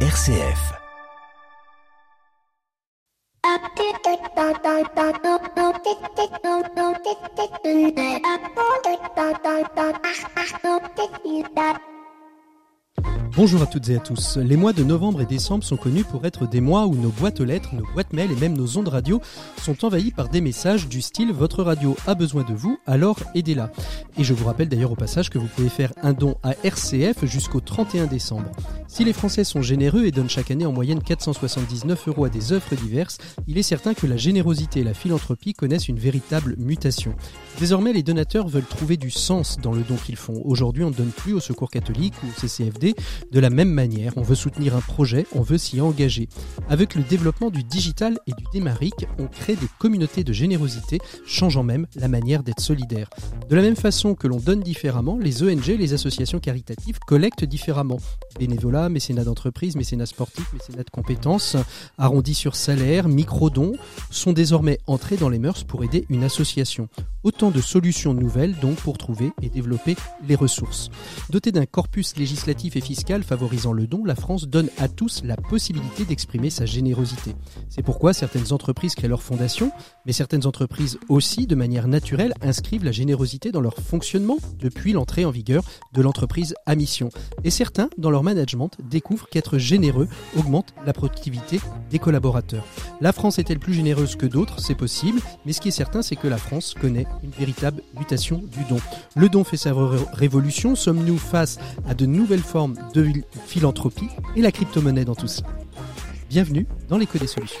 RCF. Bonjour à toutes et à tous. Les mois de novembre et décembre sont connus pour être des mois où nos boîtes aux lettres, nos boîtes mail et même nos ondes radio sont envahies par des messages du style Votre radio a besoin de vous, alors aidez-la. Et je vous rappelle d'ailleurs au passage que vous pouvez faire un don à RCF jusqu'au 31 décembre. Si les Français sont généreux et donnent chaque année en moyenne 479 euros à des œuvres diverses, il est certain que la générosité et la philanthropie connaissent une véritable mutation. Désormais, les donateurs veulent trouver du sens dans le don qu'ils font. Aujourd'hui, on ne donne plus au Secours catholique ou au CCFD de la même manière. On veut soutenir un projet, on veut s'y engager. Avec le développement du digital et du démarique, on crée des communautés de générosité, changeant même la manière d'être solidaire. De la même façon que l'on donne différemment, les ONG, les associations caritatives collectent différemment. Bénévolat, mécénat d'entreprise, mécénat sportif, mécénat de compétences, arrondi sur salaire, micro-dons sont désormais entrés dans les mœurs pour aider une association. Autant de solutions nouvelles donc pour trouver et développer les ressources. Dotée d'un corpus législatif et fiscal favorisant le don, la France donne à tous la possibilité d'exprimer sa générosité. C'est pourquoi certaines entreprises créent leur fondation, mais certaines entreprises aussi, de manière naturelle, inscrivent la générosité dans leur fonctionnement depuis l'entrée en vigueur de l'entreprise à mission. Et certains, dans leur management, découvrent qu'être généreux augmente la productivité des collaborateurs. La France est-elle plus généreuse que d'autres? C'est possible, mais ce qui est certain, c'est que la France connaît une véritable mutation du don. Le don fait sa révolution. Sommes-nous face à de nouvelles formes de philanthropie? Et la crypto-monnaie dans tout cela? Bienvenue dans l'écho des solutions.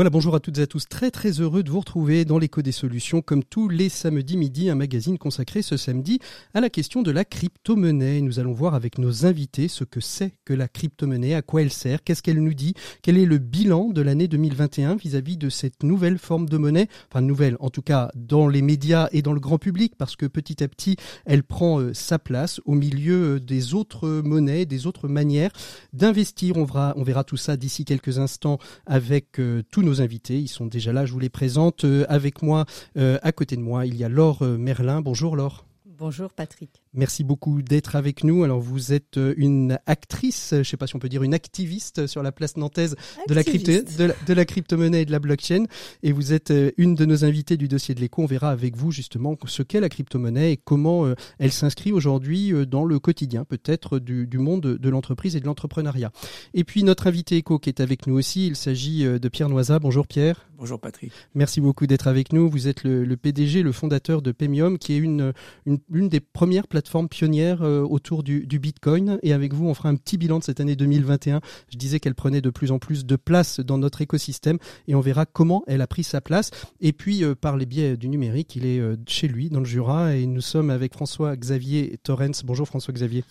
Voilà, bonjour à toutes et à tous. Très très heureux de vous retrouver dans l'écho des solutions, comme tous les samedis midi, un magazine consacré ce samedi à la question de la crypto-monnaie. Nous allons voir avec nos invités ce que c'est que la crypto-monnaie, à quoi elle sert, qu'est-ce qu'elle nous dit, quel est le bilan de l'année 2021 vis-à-vis de cette nouvelle forme de monnaie, enfin nouvelle en tout cas dans les médias et dans le grand public, parce que petit à petit elle prend euh, sa place au milieu euh, des autres monnaies, des autres manières d'investir. On verra, tout ça d'ici quelques instants avec euh, tous nos invités. Ils sont déjà là, je vous les présente. Euh, avec moi, euh, à côté de moi, il y a Laure euh, Merlin. Bonjour Laure. Bonjour Patrick. Merci beaucoup d'être avec nous. Alors vous êtes euh, une actrice, je ne sais pas si on peut dire une activiste sur la place nantaise de la, crypto, de, la, crypto-monnaie et de la blockchain. Et vous êtes euh, une de nos invitées du dossier de l'écho. On verra avec vous justement ce qu'est la crypto-monnaie et comment euh, elle s'inscrit aujourd'hui dans le quotidien peut-être du, monde de l'entreprise et de l'entrepreneuriat. Et puis notre invité écho qui est avec nous aussi, il s'agit de Pierre Noisa. Bonjour Pierre. Bonjour Patrick. Merci beaucoup d'être avec nous. Vous êtes le, PDG, le fondateur de Pemium qui est une, une, une des premières plateformes plateforme pionnière euh, autour du, Bitcoin. Et avec vous, on fera un petit bilan de cette année 2021. Je disais qu'elle prenait de plus en plus de place dans notre écosystème et on verra comment elle a pris sa place. Et puis, euh, par les biais du numérique, il est euh, chez lui, dans le Jura, et nous sommes avec François-Xavier Torrens. Bonjour François-Xavier.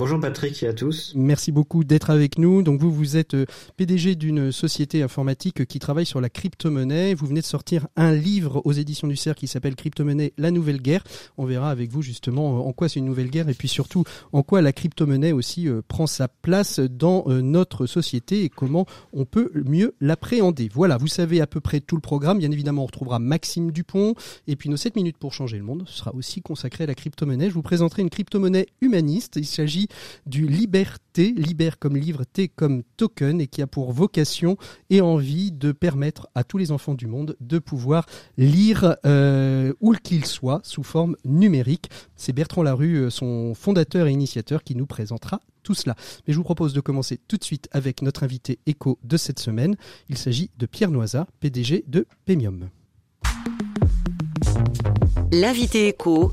Bonjour Patrick et à tous. Merci beaucoup d'être avec nous. Donc vous, vous êtes euh, PDG d'une société informatique qui travaille sur la crypto-monnaie. Vous venez de sortir un livre aux éditions du CERF qui s'appelle Crypto-monnaie, la nouvelle guerre. On verra avec vous justement euh, en quoi c'est une nouvelle guerre et puis surtout en quoi la crypto-monnaie aussi euh, prend sa place dans notre société et comment on peut mieux l'appréhender. Voilà, vous savez à peu près tout le programme. Bien évidemment, on retrouvera Maxime Dupont et puis nos 7 minutes pour changer le monde sera aussi consacré à la crypto-monnaie. Je vous présenterai une crypto-monnaie humaniste. Il s'agit du Liberté, Libère comme livre, T comme token, et qui a pour vocation et envie de permettre à tous les enfants du monde de pouvoir lire euh, où qu'il soit sous forme numérique. C'est Bertrand Larue, euh, son fondateur et initiateur, qui nous présentera tout cela. Mais je vous propose de commencer tout de suite avec notre invité écho de cette semaine. Il s'agit de Pierre Noisa, PDG de Pemium. L'invité écho,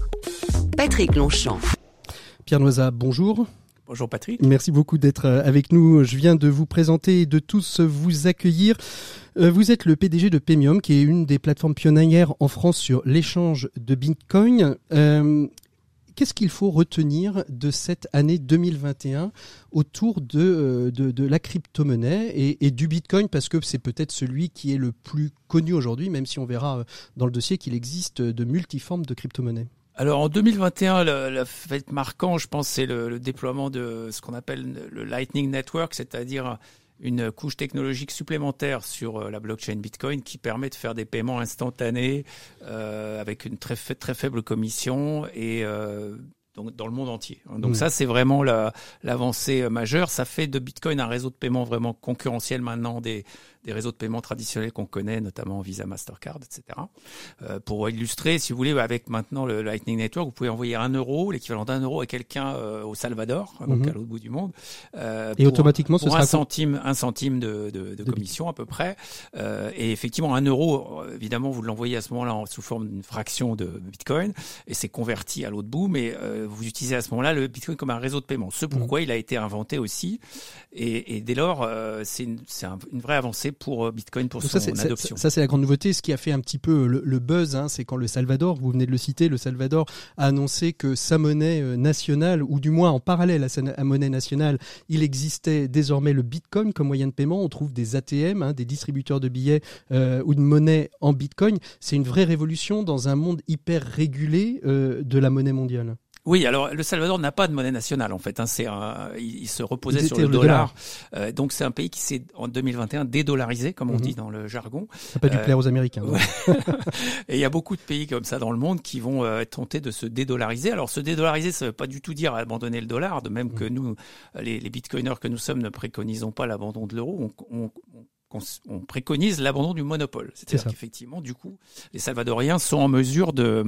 Patrick Longchamp. Pierre Noisa, bonjour. Bonjour Patrick. Merci beaucoup d'être euh, avec nous. Je viens de vous présenter et de tous vous accueillir. Euh, vous êtes le PDG de Pemium, qui est une des plateformes pionnières en France sur l'échange de Bitcoin. Euh, qu'est-ce qu'il faut retenir de cette année 2021 autour de, de, la crypto-monnaie et, et, du Bitcoin? Parce que c'est peut-être celui qui est le plus connu aujourd'hui, même si on verra dans le dossier qu'il existe de multiformes de crypto-monnaie. Alors en 2021, le, fait marquant, je pense, c'est le, déploiement de ce qu'on appelle le Lightning Network, c'est-à-dire une couche technologique supplémentaire sur la blockchain Bitcoin qui permet de faire des paiements instantanés avec une très, très faible commission et donc dans le monde entier. Donc mmh. ça, c'est vraiment l'avancée majeure. Ça fait de Bitcoin un réseau de paiement vraiment concurrentiel maintenant des, des réseaux de paiement traditionnels qu'on connaît, notamment Visa, Mastercard, etc. Euh, pour illustrer, si vous voulez, avec maintenant le Lightning Network, vous pouvez envoyer un euro, l'équivalent d'un euro à quelqu'un euh, au Salvador, donc mhm. à l'autre bout du monde. Euh, et automatiquement, ce sera un centime, un centime de, de, de, commission à peu près. Et effectivement, un euro, évidemment, vous l'envoyez à ce moment-là sous forme d'une fraction de Bitcoin, et c'est converti à l'autre bout, mais vous utilisez à ce moment-là le Bitcoin comme un réseau de paiement. Ce pourquoi mhm. il a été inventé aussi, et, et dès lors, c'est une, une vraie avancée pour euh, Bitcoin pour son ça, adoption. Ça, c'est la grande nouveauté. Ce qui a fait un petit peu le, buzz, hein, c'est quand le Salvador, vous venez de le citer, le Salvador a annoncé que sa monnaie euh, nationale, ou du moins en parallèle à sa monnaie nationale, il existait désormais le Bitcoin comme moyen de paiement. On trouve des ATM, hein, des distributeurs de billets euh, ou de monnaie en Bitcoin. C'est une vraie révolution dans un monde hyper régulé de la monnaie mondiale. Oui, alors le Salvador n'a pas de monnaie nationale en fait. Hein, c'est il, se reposait sur le, dollar. Euh, donc c'est un pays qui s'est en 2021 dédollarisé, comme on mhm. dit dans le jargon. Ça n'a pas dû plaire aux Américains. et il y a beaucoup de pays comme ça dans le monde qui vont euh, tenter de se dédollariser. Alors se dédollariser, ça ne veut pas du tout dire abandonner le dollar. De même que mhm. nous, les, les bitcoiners que nous sommes, ne préconisons pas l'abandon de l'euro. On, on, on préconise l'abandon du monopole. C'est-à-dire qu'effectivement, du coup, les Salvadoriens sont en mesure de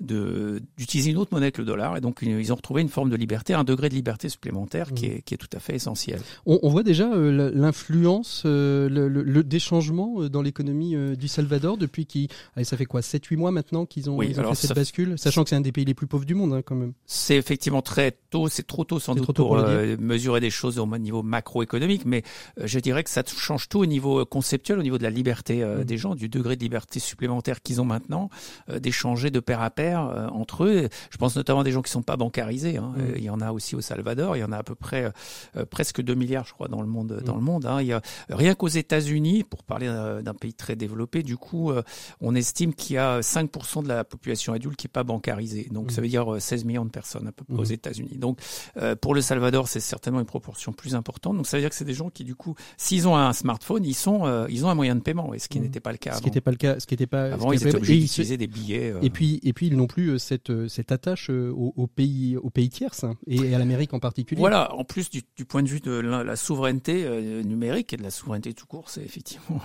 d'utiliser une autre monnaie que le dollar, et donc ils ont retrouvé une forme de liberté, un degré de liberté supplémentaire qui, mmh. est, qui est tout à fait essentiel. On, voit déjà euh, l'influence euh, le, le, des changements euh, dans l'économie du Salvador depuis qui, ça fait quoi, 7-8 mois maintenant qu'ils ont, fait cette bascule, sachant que c'est un des pays les plus pauvres du monde hein, quand même. C'est effectivement très tôt, c'est trop tôt sans doute pour, mesurer des choses au niveau macroéconomique, mais je dirais que ça change tout au niveau niveau conceptuel, au niveau de la liberté euh, mm. des gens, du degré de liberté supplémentaire qu'ils ont maintenant, euh, d'échanger de pair à pair euh, entre eux. Je pense notamment à des gens qui sont pas bancarisés. Hein. Mm. Il y en a aussi au Salvador. Il y en a à peu près presque 2 milliards, je crois, dans le monde. Dans mm. le monde. Hein. Il y a rien qu'aux États-Unis, pour parler d'un pays très développé, du coup, on estime qu'il y a 5% de la population adulte qui est pas bancarisée. Donc ça veut dire 16 millions de personnes à peu près aux États-Unis. Donc pour le Salvador, c'est certainement une proportion plus importante. Donc ça veut dire que c'est des gens qui, du coup, s'ils ont un smartphone, ils sont, euh, ils ont un moyen de paiement, et ce qui mmh. n'était pas le cas. Ce qui n'était pas le cas, ce qui n'était pas. Avant, ils étaient obligés d'utiliser des billets. Euh. Et puis, et puis, ils n'ont plus euh, cette cette attache au, pays, au pays tierces hein, et à l'Amérique en particulier. Voilà. En plus du, du point de vue de la, souveraineté numérique et de la souveraineté tout court, c'est effectivement.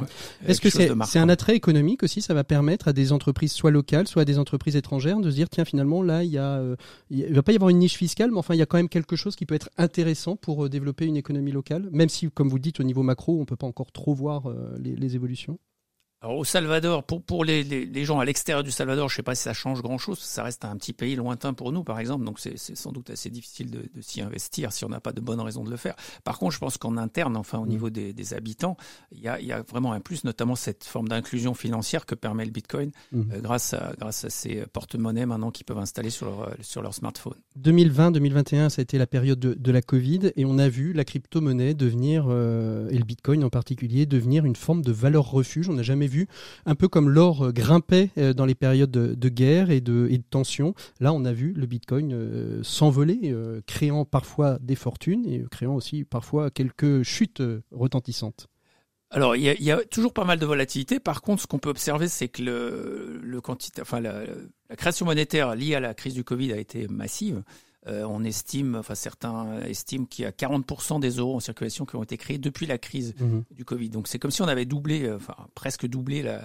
Est-ce que c'est c'est un attrait économique aussi Ça va permettre à des entreprises soit locales, soit à des entreprises étrangères de se dire tiens finalement là il y a, il va pas y avoir une niche fiscale, mais enfin il y a quand même quelque chose qui peut être intéressant pour développer une économie locale, même si comme vous dites au niveau macro on peut pas encore trop voir euh, les, évolutions alors au Salvador, pour, pour les, les, gens à l'extérieur du Salvador, je ne sais pas si ça change grand-chose, ça reste un petit pays lointain pour nous, par exemple, donc c'est sans doute assez difficile de, de s'y investir si on n'a pas de bonnes raisons de le faire. Par contre, je pense qu'en interne, enfin au mmh. niveau des, des habitants, il y a, y a, vraiment un plus, notamment cette forme d'inclusion financière que permet le Bitcoin mmh. euh, grâce, à, grâce à ces porte-monnaies maintenant qu'ils peuvent installer sur leur, sur leur smartphone. 2020-2021, ça a été la période de, de, la Covid et on a vu la crypto-monnaie devenir, euh, et le Bitcoin en particulier, devenir une forme de valeur refuge. On n'a jamais vu, un peu comme l'or euh, grimpait euh, dans les périodes de, guerre et de, tension. Là, on a vu le Bitcoin euh, s'envoler, créant parfois des fortunes et créant aussi parfois quelques chutes retentissantes. Alors, il y, a, toujours pas mal de volatilité. Par contre, ce qu'on peut observer, c'est que la, création monétaire liée à la crise du Covid a été massive. Euh, on estime, enfin certains estiment qu'il y a 40% des euros en circulation qui ont été créés depuis la crise mhm. du Covid. Donc c'est comme si on avait doublé, euh, enfin presque doublé la,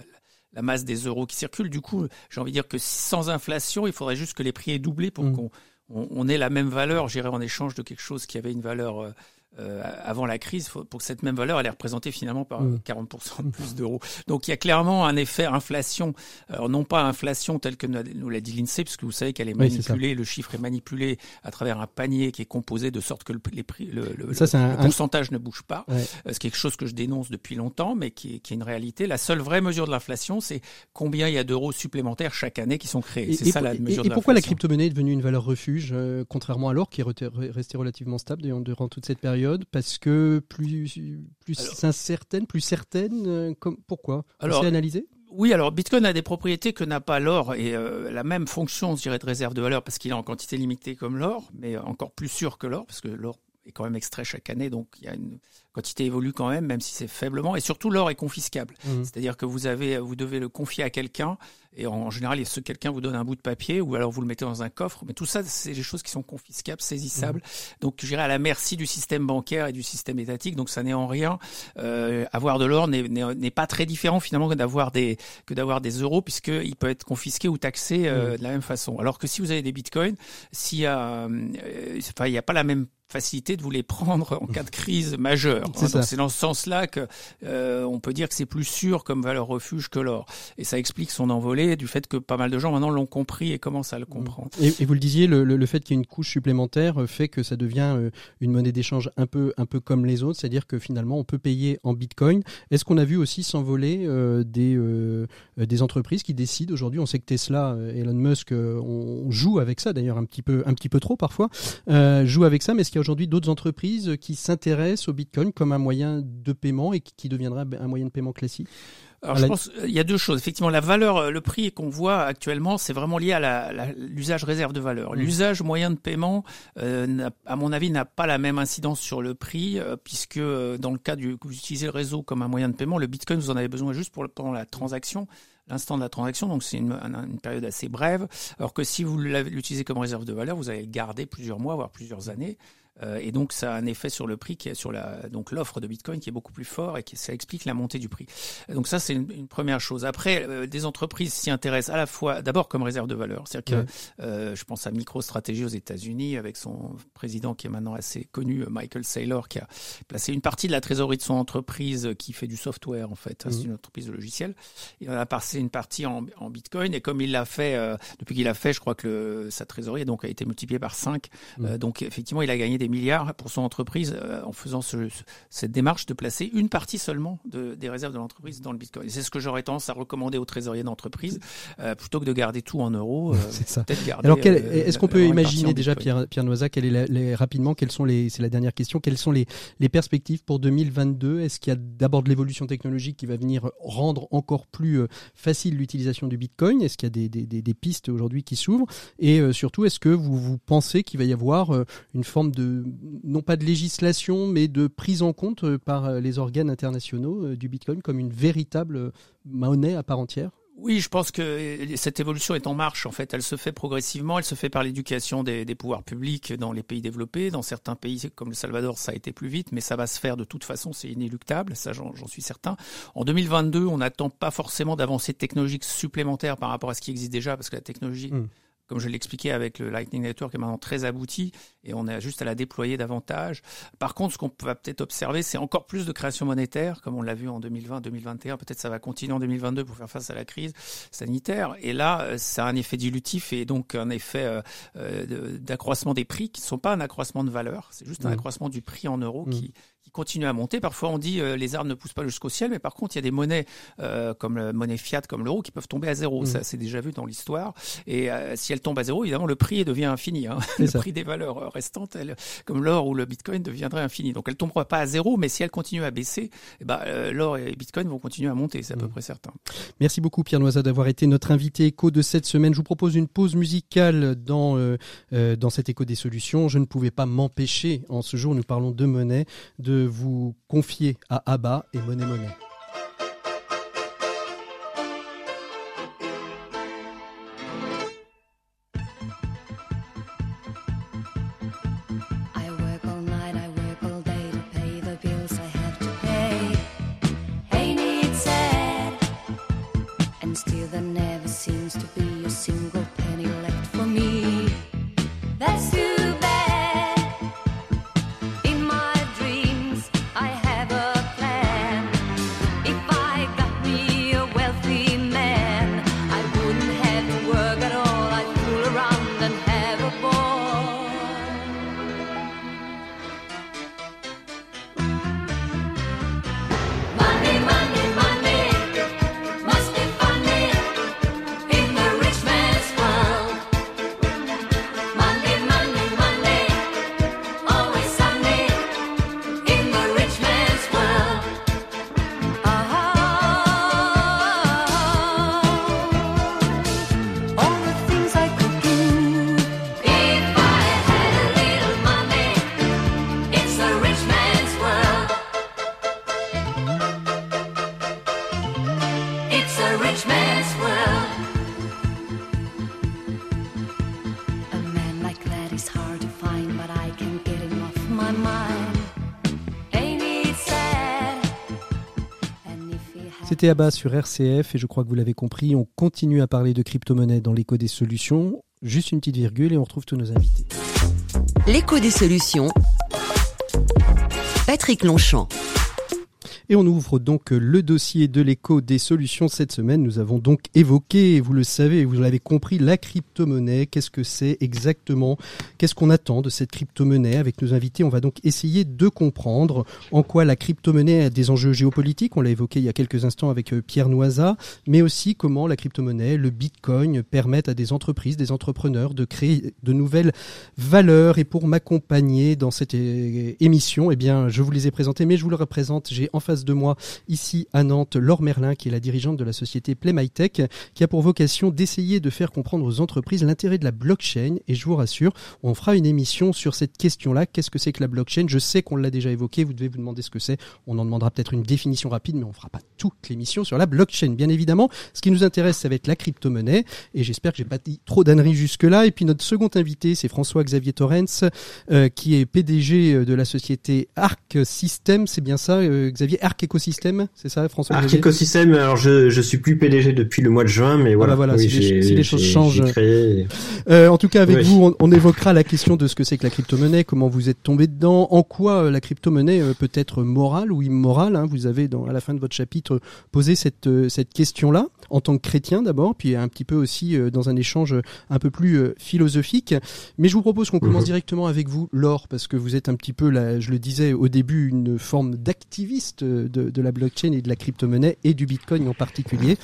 masse des euros qui circulent. Du coup, j'ai envie de dire que sans inflation, il faudrait juste que les prix aient doublé pour mhm. qu'on on, ait la même valeur, j'irais en échange de quelque chose qui avait une valeur euh, avant la crise pour que cette même valeur elle est représentée finalement par 40% mmh. de plus d'euros. Donc il y a clairement un effet inflation, alors non pas inflation telle que nous l'a dit l'INSEE, puisque vous savez qu'elle est manipulée, le chiffre est manipulé à travers un panier qui est composé de sorte que le, les prix, le, pourcentage ne bouge pas. Euh, c'est quelque chose que je dénonce depuis longtemps, mais qui, qui est une réalité. La seule vraie mesure de l'inflation, c'est combien il y a d'euros supplémentaires chaque année qui sont créés. C'est ça la mesure et, et pourquoi la crypto-monnaie est devenue une valeur refuge, euh, contrairement à l'or qui est resté relativement stable durant toute cette période? Parce que plus, plus incertaine, plus certaine euh, comme, Pourquoi? C'est analysé oui, alors Bitcoin a des propriétés que n'a pas l'or et euh, la même fonction, je dirais, de réserve de valeur parce qu'il est en quantité limitée comme l'or, mais encore plus sûr que l'or parce que l'or est quand même extrait chaque année, donc il y a une quantité évolue quand même, même si c'est faiblement. Et surtout, l'or est confiscable. Mmh. C'est-à-dire que vous avez, vous devez le confier à quelqu'un. Et en général, ce quelqu'un vous donne un bout de papier ou alors vous le mettez dans un coffre. Mais tout ça, c'est des choses qui sont confiscables, saisissables. Mmh. Donc, je dirais à la merci du système bancaire et du système étatique. Donc, ça n'est en rien. Euh, avoir de l'or n'est pas très différent finalement que d'avoir des que d'avoir des euros, puisqu'il peut être confisqué ou taxé euh, mmh. de la même façon. Alors que si vous avez des bitcoins, s'il y a, euh, enfin, il n'y a pas la même facilité de vous les prendre en cas de crise majeure. c'est dans ce sens-là que euh, on peut dire que c'est plus sûr comme valeur refuge que l'or. Et ça explique son envolée du fait que pas mal de gens maintenant l'ont compris et commencent à le comprendre. Et, vous le disiez, le, le, fait qu'il y ait une couche supplémentaire euh, fait que ça devient euh, une monnaie d'échange un peu, un peu comme les autres, c'est-à-dire que finalement on peut payer en bitcoin. Est-ce qu'on a vu aussi s'envoler des, des entreprises qui décident aujourd'hui, on sait que Tesla, Elon Musk, on joue avec ça d'ailleurs un petit peu, un petit peu trop parfois, joue avec ça, mais est-ce qu'il y a aujourd'hui d'autres entreprises qui s'intéressent au Bitcoin comme un moyen de paiement et qui deviendrait un moyen de paiement classique alors, je pense il y a deux choses. Effectivement, la valeur, le prix qu'on voit actuellement, c'est vraiment lié à l'usage réserve de valeur. Mmh. L'usage moyen de paiement, euh, à mon avis, n'a pas la même incidence sur le prix, euh, puisque euh, dans le cas du, vous utilisez le réseau comme un moyen de paiement, le Bitcoin, vous en avez besoin juste pour pendant la transaction l'instant de la transaction, donc c'est une, une, période assez brève. Alors que si vous l'utilisez comme réserve de valeur, vous allez le garder plusieurs mois, voire plusieurs années. Euh, et donc ça a un effet sur le prix qui est sur la donc l'offre de Bitcoin qui est beaucoup plus fort et qui ça explique la montée du prix. Donc ça c'est une, première chose. Après euh, des entreprises s'y intéressent à la fois d'abord comme réserve de valeur, c'est-à-dire que euh, je pense à MicroStrategy aux États-Unis avec son président qui est maintenant assez connu Michael Saylor qui a placé une partie de la trésorerie de son entreprise qui fait du software en fait, c'est mmh. une entreprise de logiciel. Il en a passé une partie en, en Bitcoin et comme il l'a fait depuis qu'il a fait, je crois que le, sa trésorerie donc a été multipliée par 5. Mmh. donc effectivement, il a gagné des milliards pour son entreprise euh, en faisant ce, cette démarche de placer une partie seulement de, des réserves de l'entreprise dans le Bitcoin. C'est ce que j'aurais tendance à recommander aux trésoriers d'entreprise euh, plutôt que de garder tout en euros. Euh, c'est ça. Alors, est-ce qu'on peut imaginer déjà, Pierre, Pierre Noisac, quelle est les, rapidement, quelles sont les, c'est la dernière question, quelles sont les, les perspectives pour 2022 Est-ce qu'il y a d'abord de l'évolution technologique qui va venir rendre encore plus facile l'utilisation du Bitcoin? Est-ce qu'il y a des, des, des pistes aujourd'hui qui s'ouvrent? Et surtout, est-ce que vous, vous pensez qu'il va y avoir une forme de non pas de législation, mais de prise en compte euh, par euh, les organes internationaux euh, du Bitcoin comme une véritable monnaie à part entière oui, je pense que cette évolution est en marche. En fait, elle se fait progressivement. Elle se fait par l'éducation des, pouvoirs publics dans les pays développés. Dans certains pays comme le Salvador, ça a été plus vite, mais ça va se faire de toute façon. C'est inéluctable. Ça, j'en suis certain. En 2022, on n'attend pas forcément d'avancées technologiques supplémentaires par rapport à ce qui existe déjà, parce que la technologie hmm comme je l'expliquais avec le Lightning Network, est maintenant très abouti et on a juste à la déployer davantage. Par contre, ce qu'on va peut-être observer, c'est encore plus de création monétaire, comme on l'a vu en 2020-2021. Peut-être ça va continuer en 2022 pour faire face à la crise sanitaire. Et là, euh, ça a un effet dilutif et donc un effet euh, euh, d'accroissement des prix qui ne sont pas un accroissement de valeur. C'est juste un mmh. accroissement du prix en euros mmh. qui qui continue à monter. Parfois, on dit euh, les arbres ne poussent pas jusqu'au ciel, mais par contre, il y a des monnaies euh, comme la monnaie fiat, comme l'euro, qui peuvent tomber à zéro. Mmh. Ça, c'est déjà vu dans l'histoire. Et euh, si elles tombent à zéro, évidemment, le prix devient infini. Hein. Le prix des valeurs restantes, elles, comme l'or ou le bitcoin, deviendrait infini. Donc, elles tomberont pas à zéro, mais si elles continuent à baisser, eh ben, l'or et le bitcoin vont continuer à monter. C'est à peu mmh. près certain. Merci beaucoup, Pierre Noisa, d'avoir été notre invité écho de cette semaine. Je vous propose une pause musicale dans, dans cet écho des solutions. Je ne pouvais pas m'empêcher, en ce jour, nous parlons de monnaie, de vous confier à Abba et Monnaie Monnaie. C'était Abba sur RCF et je crois que vous l'avez compris, on continue à parler de crypto-monnaie dans l'écho des solutions. Juste une petite virgule et on retrouve tous nos invités. L'écho des solutions. Patrick Longchamp. Et on ouvre donc le dossier de l'écho des solutions cette semaine. Nous avons donc évoqué, vous le savez, vous l'avez compris, la crypto-monnaie. Qu'est-ce que c'est exactement? Qu'est-ce qu'on attend de cette crypto-monnaie? Avec nos invités, on va donc essayer de comprendre en quoi la crypto-monnaie a des enjeux géopolitiques. On l'a évoqué il y a quelques instants avec euh, Pierre Noisa, mais aussi comment la crypto-monnaie, le bitcoin, permettent à des entreprises, des entrepreneurs de créer de nouvelles valeurs. Et pour m'accompagner dans cette émission, eh bien, je vous les ai présentés, mais je vous le représente. J'ai en de moi, ici à Nantes, Laure Merlin, qui est la dirigeante de la société Play qui a pour vocation d'essayer de faire comprendre aux entreprises l'intérêt de la blockchain. Et je vous rassure, on fera une émission sur cette question-là. Qu'est-ce que c'est que la blockchain? Je sais qu'on l'a déjà évoqué. Vous devez vous demander ce que c'est. On en demandera peut-être une définition rapide, mais on fera pas toute l'émission sur la blockchain, bien évidemment. Ce qui nous intéresse, ça va être la crypto-monnaie. Et j'espère que j'ai pas dit trop d'âneries jusque-là. Et puis notre second invité, c'est François-Xavier Torrens, euh, qui est PDG de la société Arc System. C'est bien ça, euh, Xavier? Arc Ecosystem, c'est ça, François Arc Ecosystem, alors je, je suis plus PDG depuis le mois de juin, mais voilà. voilà, si les- j'ai- si les choses changent. créé- Euh, en tout cas, avec Oui. vous, on, on évoquera la question de ce que c'est que la crypto-monnaie, comment vous êtes tombé dedans, en quoi euh, la crypto-monnaie euh, peut être morale ou immorale. hein. Vous avez, dans, à la fin de votre chapitre, posé cette, cette question-là, en tant que chrétien d'abord, puis un petit peu aussi dans un échange un peu plus philosophique. Mais je vous propose qu'on commence Mhm. directement avec vous, Laure, parce que vous êtes un petit peu, là, je le disais au début, une forme d'activiste de, de la blockchain et de la crypto-monnaie et du bitcoin en particulier.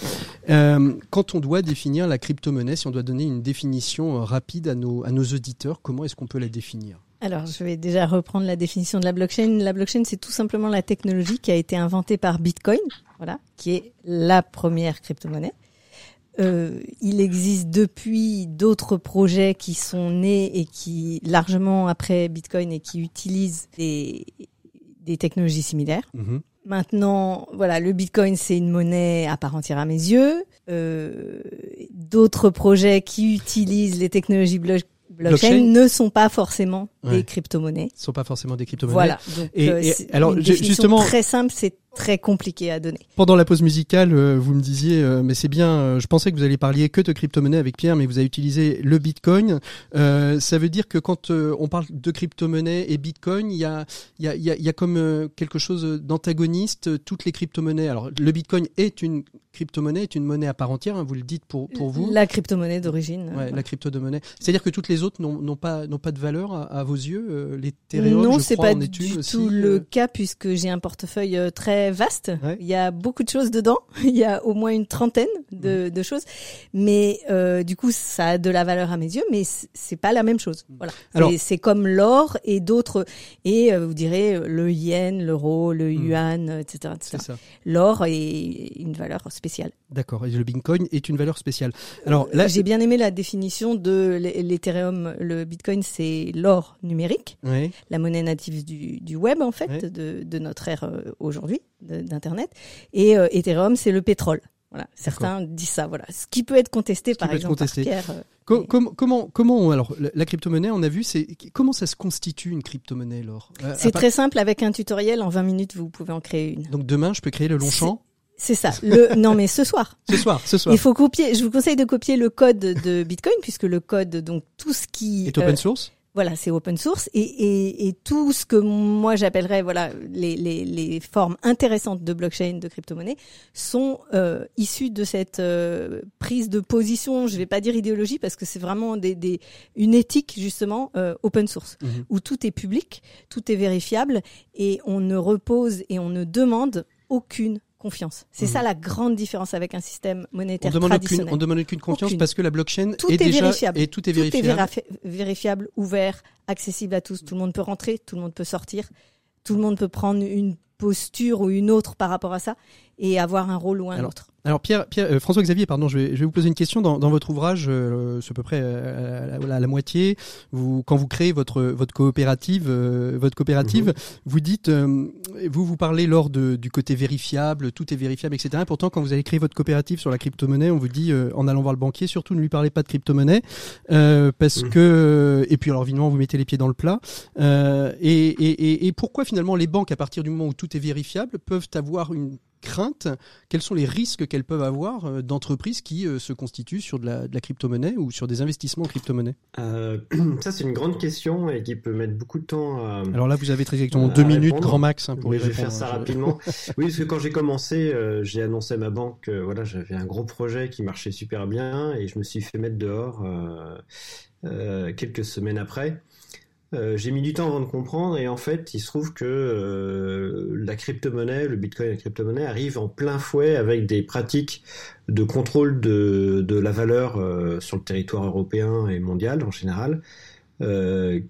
Euh, quand on doit définir la crypto-monnaie, si on doit donner une définition euh, rapide à nos, à nos auditeurs, comment est-ce qu'on peut la définir? Alors, je vais déjà reprendre la définition de la blockchain. La blockchain, c'est tout simplement la technologie qui a été inventée par Bitcoin, voilà, qui est la première crypto-monnaie. Euh, il existe depuis d'autres projets qui sont nés et qui largement après Bitcoin et qui utilisent des, des technologies similaires. Mhm. Maintenant, voilà, le Bitcoin c'est une monnaie à part entière à mes yeux. Euh, D'autres projets qui utilisent les technologies blo- blockchain, Blockchain. ne sont pas forcément Ouais. des crypto-monnaies. Ce ne sont pas forcément des crypto-monnaies. Voilà. Donc, Et- euh, et alors, une justement- très simple, c'est très compliqué à donner. Pendant la pause musicale, euh, vous me disiez, euh, mais c'est bien, je pensais que vous alliez parler que de crypto-monnaie avec Pierre, mais vous avez utilisé le Bitcoin. Ça veut dire que quand on parle de crypto-monnaie et Bitcoin, il y a, il y, a, il y, a, il y a comme quelque chose d'antagoniste, toutes les crypto-monnaies. Alors, le Bitcoin est une crypto-monnaie, est une monnaie à part entière, hein, vous le dites pour, pour vous. La crypto-monnaie d'origine. Ouais, la crypto-monnaie. C'est-à-dire que toutes les autres n'ont n'ont pas, n'ont pas de valeur à, à vos yeux euh, L'Ethereum, non, je c'est crois, pas en est une du tout euh, le cas puisque j'ai un portefeuille euh, très vaste. Ouais. Il y a beaucoup de choses dedans. Il y a au moins une trentaine de, Mm. de choses. Mais euh, du coup, ça a de la valeur à mes yeux, mais c'est pas la même chose. Voilà. Mm. Alors- C'est- comme l'or et d'autres. Et euh, vous direz euh, le yen, l'euro, le Mm. yuan, euh, etc. etc. L'or est une valeur spéciale. D'accord. Et le Bitcoin est une valeur spéciale. Alors là, J'ai bien aimé la définition de l'e- l'Ethereum. Le Bitcoin, c'est l'or numérique, la monnaie native du, du web en fait, de, de notre ère euh, aujourd'hui, d'internet. Et euh, Ethereum, c'est le pétrole. Voilà, certains disent ça. Voilà, ce qui peut être contesté par exemple contesté. par Pierre. euh, com- comment, comment, alors la, crypto-monnaie, on a vu, c'est comment ça se constitue une crypto-monnaie, Laure? Euh, C'est très simple avec un tutoriel. En 20 minutes, vous pouvez en créer une. Donc demain, je peux créer le Longchamp C'est ça. Le non mais ce soir. ce soir, ce soir. Il faut copier. Je vous conseille de copier le code de Bitcoin puisque le code donc tout ce qui Est open source? Voilà, c'est open source et, et, et tout ce que moi j'appellerais voilà les, les, les formes intéressantes de blockchain, de crypto-monnaie, sont euh, issues de cette euh, prise de position. Je vais pas dire idéologie parce que c'est vraiment des, des une éthique justement euh, open source Mhm. où tout est public, tout est vérifiable et on ne repose et on ne demande aucune confiance. C'est Mhm. ça la grande différence avec un système On monétaire demande aucune, traditionnel. on demande aucune confiance Aucune. parce que la blockchain Tout est, est déjà vérifiable. et tout est Tout vérifiable, ouvert, accessible à tous. Tout le monde peut rentrer, tout le monde peut sortir, tout le monde peut prendre une posture ou une autre par rapport à ça. Et avoir un rôle ou un Alors, autre. Alors Pierre, Pierre euh, François Xavier, pardon, je vais, je vais vous poser une question dans, dans votre ouvrage, euh, c'est à peu près euh, à, la, à la moitié. Vous, quand vous créez votre votre coopérative, euh, votre coopérative, Mhm. vous dites, euh, vous vous parlez lors de, du côté vérifiable, tout est vérifiable, etc. Et pourtant, quand vous avez créé votre coopérative sur la crypto-monnaie, on vous dit euh, en allant voir le banquier, surtout ne lui parlez pas de crypto-monnaie, euh, parce Mhm. que et puis alors évidemment vous mettez les pieds dans le plat. Euh, et, et, et, et pourquoi finalement les banques, à partir du moment où tout est vérifiable, peuvent avoir une crainte quels sont les risques qu'elles peuvent avoir euh, d'entreprises qui euh, se constituent sur de la, de la crypto-monnaie ou sur des investissements en crypto-monnaie? Euh, ça, c'est une grande question et qui peut mettre beaucoup de temps à. Alors là, vous avez très exactement deux minutes, grand max, hein, pour Oui, y je vais répondre. faire ça Je- rapidement. oui, parce que quand j'ai commencé, euh, j'ai annoncé à ma banque que voilà, j'avais un gros projet qui marchait super bien et je me suis fait mettre dehors euh, quelques semaines après. Euh, j'ai mis du temps avant de comprendre et en fait, il se trouve que euh, la crypto-monnaie, le bitcoin et la crypto-monnaie arrivent en plein fouet avec des pratiques de contrôle de, de la valeur euh, sur le territoire européen et mondial en général,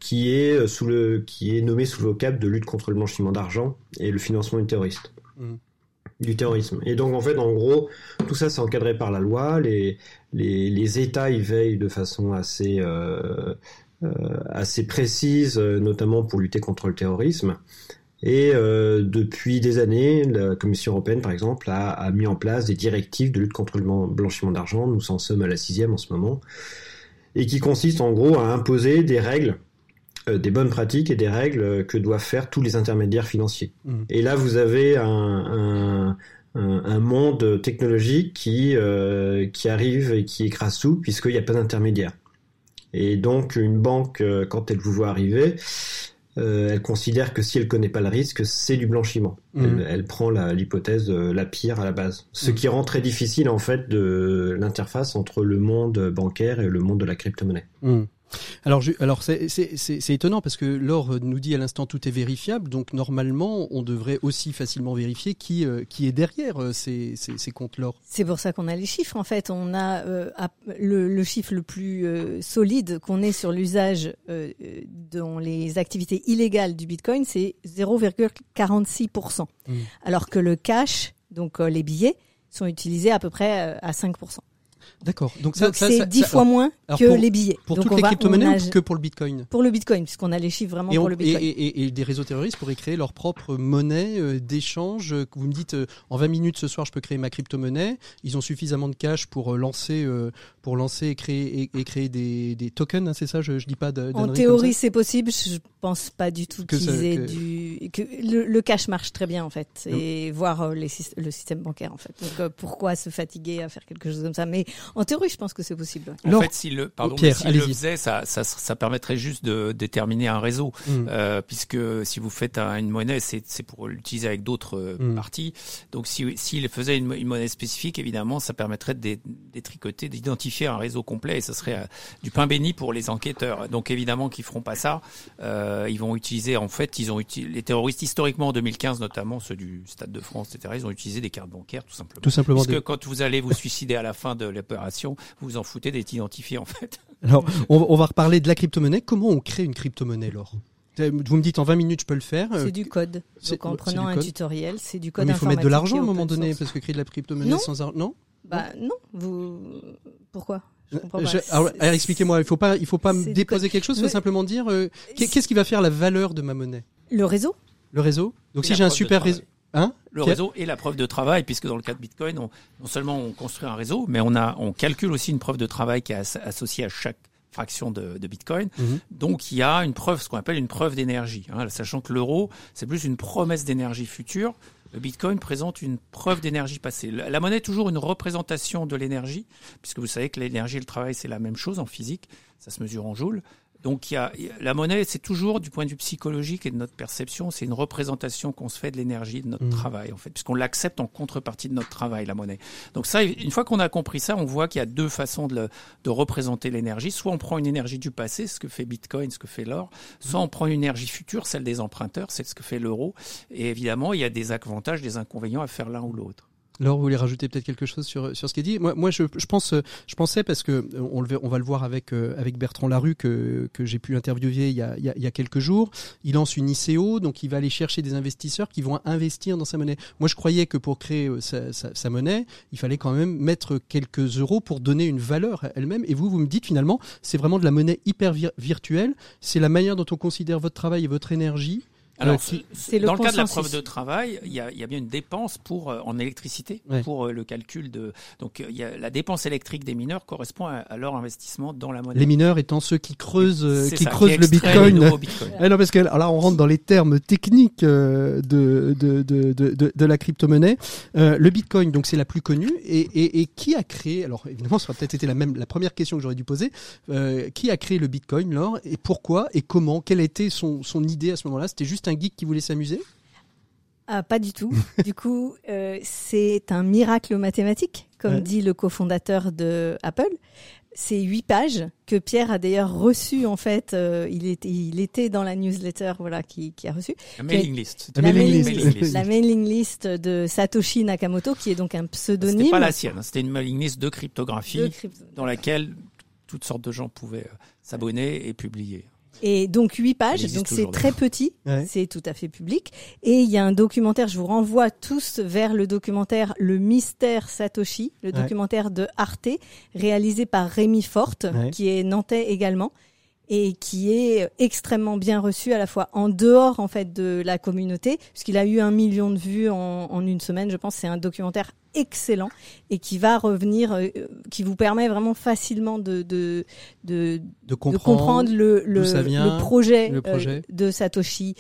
qui est sous le qui est nommé sous le vocable de lutte contre le blanchiment d'argent et le financement du terroriste. Mhm. Du terrorisme. Et donc en fait, en gros, tout ça c'est encadré par la loi. Les les, les États y veillent de façon assez euh, assez précise, euh, notamment pour lutter contre le terrorisme. Et euh, depuis des années, la Commission européenne, par exemple, a, a mis en place des directives de lutte contre le blan- blanchiment d'argent. Nous en sommes à la sixième en ce moment, et qui consistent en gros à imposer des règles, euh, des bonnes pratiques et des règles euh, que doivent faire tous les intermédiaires financiers. Mhm. Et là, vous avez un, un, un, un monde technologique qui euh, qui arrive et qui écrase tout, puisqu'il n'y a pas d'intermédiaire. Et donc, une banque, euh, quand elle vous voit arriver, euh, elle considère que si elle connaît pas le risque, c'est du blanchiment. Mhm. Elle, elle prend la- l'hypothèse euh, la pire à la base. Ce Mhm. qui rend très difficile, en fait, de l'interface entre le monde bancaire et le monde de la crypto-monnaie. Hmm. Alors, je- alors c'est c'est- c'est- c'est étonnant parce que Laure nous dit à l'instant tout est vérifiable, donc normalement on devrait aussi facilement vérifier qui, euh, qui est derrière euh, ces, ces, ces comptes Laure. C'est pour ça qu'on a les chiffres. En fait, on a euh, le, le chiffre le plus euh, solide qu'on ait sur l'usage dans les activités illégales du Bitcoin, c'est 0,46%. Mm. Alors que le cash, donc les billets, sont utilisés à peu près à 5%. D'accord. Donc ça, donc ça- c'est ça- 10 ça- fois moins que pour- les billets. pour Donc toutes on les crypto-monnaies ou que pour le Bitcoin? Pour le Bitcoin, puisqu'on a les chiffres vraiment et, on- pour le Bitcoin. et- et- et des réseaux terroristes pourraient créer leur propre monnaie euh, d'échange. euh, Vous me dites euh, en 20 minutes ce soir je peux créer ma crypto-monnaie. Ils ont suffisamment de cash pour lancer, pour lancer et créer, et, créer des, des tokens. hein, c'est ça? Je, je dis pas En théorie, c'est possible. Je pense pas du tout qu'ils aient que- du que le, le cash marche très bien en fait et voir les le système bancaire en fait. Donc pourquoi se fatiguer à faire quelque chose comme ça? Mais en théorie, je pense que c'est possible. En fait, s'il le, pardon, Pierre, s'il le allez-y. faisait, ça, ça, ça permettrait juste de déterminer un réseau. Hmm. Euh, puisque si vous faites un- une monnaie, c'est c'est pour l'utiliser avec d'autres euh, Mm. parties. Donc si s'il faisait une, mo- une monnaie spécifique, évidemment, ça permettrait de dé- détricoter, d'identifier un réseau complet et ce serait euh, du pain béni pour les enquêteurs. Donc évidemment qu'ils feront pas ça. Euh, ils vont utiliser, en fait, ils ont utilisé les terroristes historiquement en 2015, notamment ceux du Stade de France, etc. Ils ont utilisé des cartes bancaires tout simplement. Tout simplement. Puisque des- quand vous allez vous suicider à la fin de l'opération, vous vous en foutez d'être identifié en fait. Alors, on, on va reparler de la crypto-monnaie. Comment on crée une crypto-monnaie, Laure? Vous me dites en 20 minutes, je peux le faire. Euh, C'est du code. Donc en prenant un code. tutoriel, c'est du code mais il faut mettre de l'argent à un moment donné, source. parce que créer de la crypto-monnaie sans argent, non? Bah non, vous pourquoi? Je comprends pas. Je- alors, expliquez-moi, il faut pas, il faut pas me déposer quelque chose, il faut simplement dire euh, qu'est- qu'est-ce qui va faire la valeur de ma monnaie? Le réseau Le réseau? Donc Et si j'ai un super réseau, hein Le réseau et la preuve de travail, puisque dans le cas de Bitcoin, on, non seulement on construit un réseau, mais on a, on calcule aussi une preuve de travail qui est as- associée à chaque fraction de, de Bitcoin. Mhm. Donc il y a une preuve, ce qu'on appelle une preuve d'énergie. hein, sachant que l'euro, c'est plus une promesse d'énergie future. Le Bitcoin présente une preuve d'énergie passée. La la monnaie est toujours une représentation de l'énergie, puisque vous savez que l'énergie et le travail, c'est la même chose en physique. Ça se mesure en joules. Donc il y a, la monnaie, c'est toujours du point de vue psychologique et de notre perception, c'est une représentation qu'on se fait de l'énergie, de notre Mhm. travail en fait, puisqu'on l'accepte en contrepartie de notre travail, la monnaie. Donc ça, une fois qu'on a compris ça, on voit qu'il y a deux façons de, le- de représenter l'énergie. Soit on prend une énergie du passé, ce que fait Bitcoin, ce que fait l'or, soit on prend une énergie future, celle des emprunteurs, c'est ce que fait l'euro. Et évidemment, il y a des avantages, des inconvénients à faire l'un ou l'autre. Alors, vous voulez rajouter peut-être quelque chose sur sur ce qui est dit? Moi, moi, je, je pense, je pensais parce que euh, on, va le voir avec euh, avec Bertrand Larue que que j'ai pu interviewer il y a, il y a quelques jours. Il lance une ICO, donc il va aller chercher des investisseurs qui vont investir dans sa monnaie. Moi, je croyais que pour créer euh, sa, sa, monnaie, il fallait quand même mettre quelques euros pour donner une valeur elle-même. Et vous, vous me dites finalement, c'est vraiment de la monnaie hyper vir- virtuelle. C'est la manière dont on considère votre travail et votre énergie. Alors, qui- le dans le cas de la preuve de travail, il y a, il y a bien une dépense pour euh, en électricité Ouais. pour euh, le calcul de. Donc, euh, il y a la dépense électrique des mineurs correspond à, à leur investissement dans la monnaie. les mineurs étant ceux qui creusent, euh, qui ça, creusent le extraient Bitcoin. bitcoins. Ah non, parce que alors là, on rentre dans les termes techniques euh, de, de, de, de, de, la crypto-monnaie. Euh, le Bitcoin, donc c'est la plus connue. Et, et, et qui a créé Alors évidemment, ça aurait peut-être été la même la première question que j'aurais dû poser. Euh, qui a créé le Bitcoin, Laure Et pourquoi Et comment Quelle était son, son idée à ce moment-là? C'était juste un geek qui voulait s'amuser Ah, pas du tout. du coup, euh, c'est un miracle mathématique, comme Ouais. dit le cofondateur de Apple. C'est huit pages que Pierre a d'ailleurs reçu en fait. euh, il était, il était dans la newsletter, voilà, qui, qui a reçu La mailing list. La la mailing mailing, list. list. la mailing list de Satoshi Nakamoto, qui est donc un pseudonyme. C'était pas la sienne, c'était une mailing list de cryptographie de crypto- dans laquelle toutes sortes de gens pouvaient euh, s'abonner et publier. Et donc huit pages, donc c'est très petit, Ouais. c'est tout à fait public. Et il y a un documentaire, je vous renvoie tous vers le documentaire Le Mystère Satoshi, le Ouais. documentaire de Arte, réalisé par Rémi Forte, Ouais. qui est nantais également, et qui est extrêmement bien reçu à la fois en dehors en fait de la communauté, puisqu'il a eu un million de vues en, en une semaine. Je pense c'est un documentaire excellent et qui va revenir, euh, qui vous permet vraiment facilement de, de, de, De de comprendre. le, le, vient, projet, le euh, de Satoshi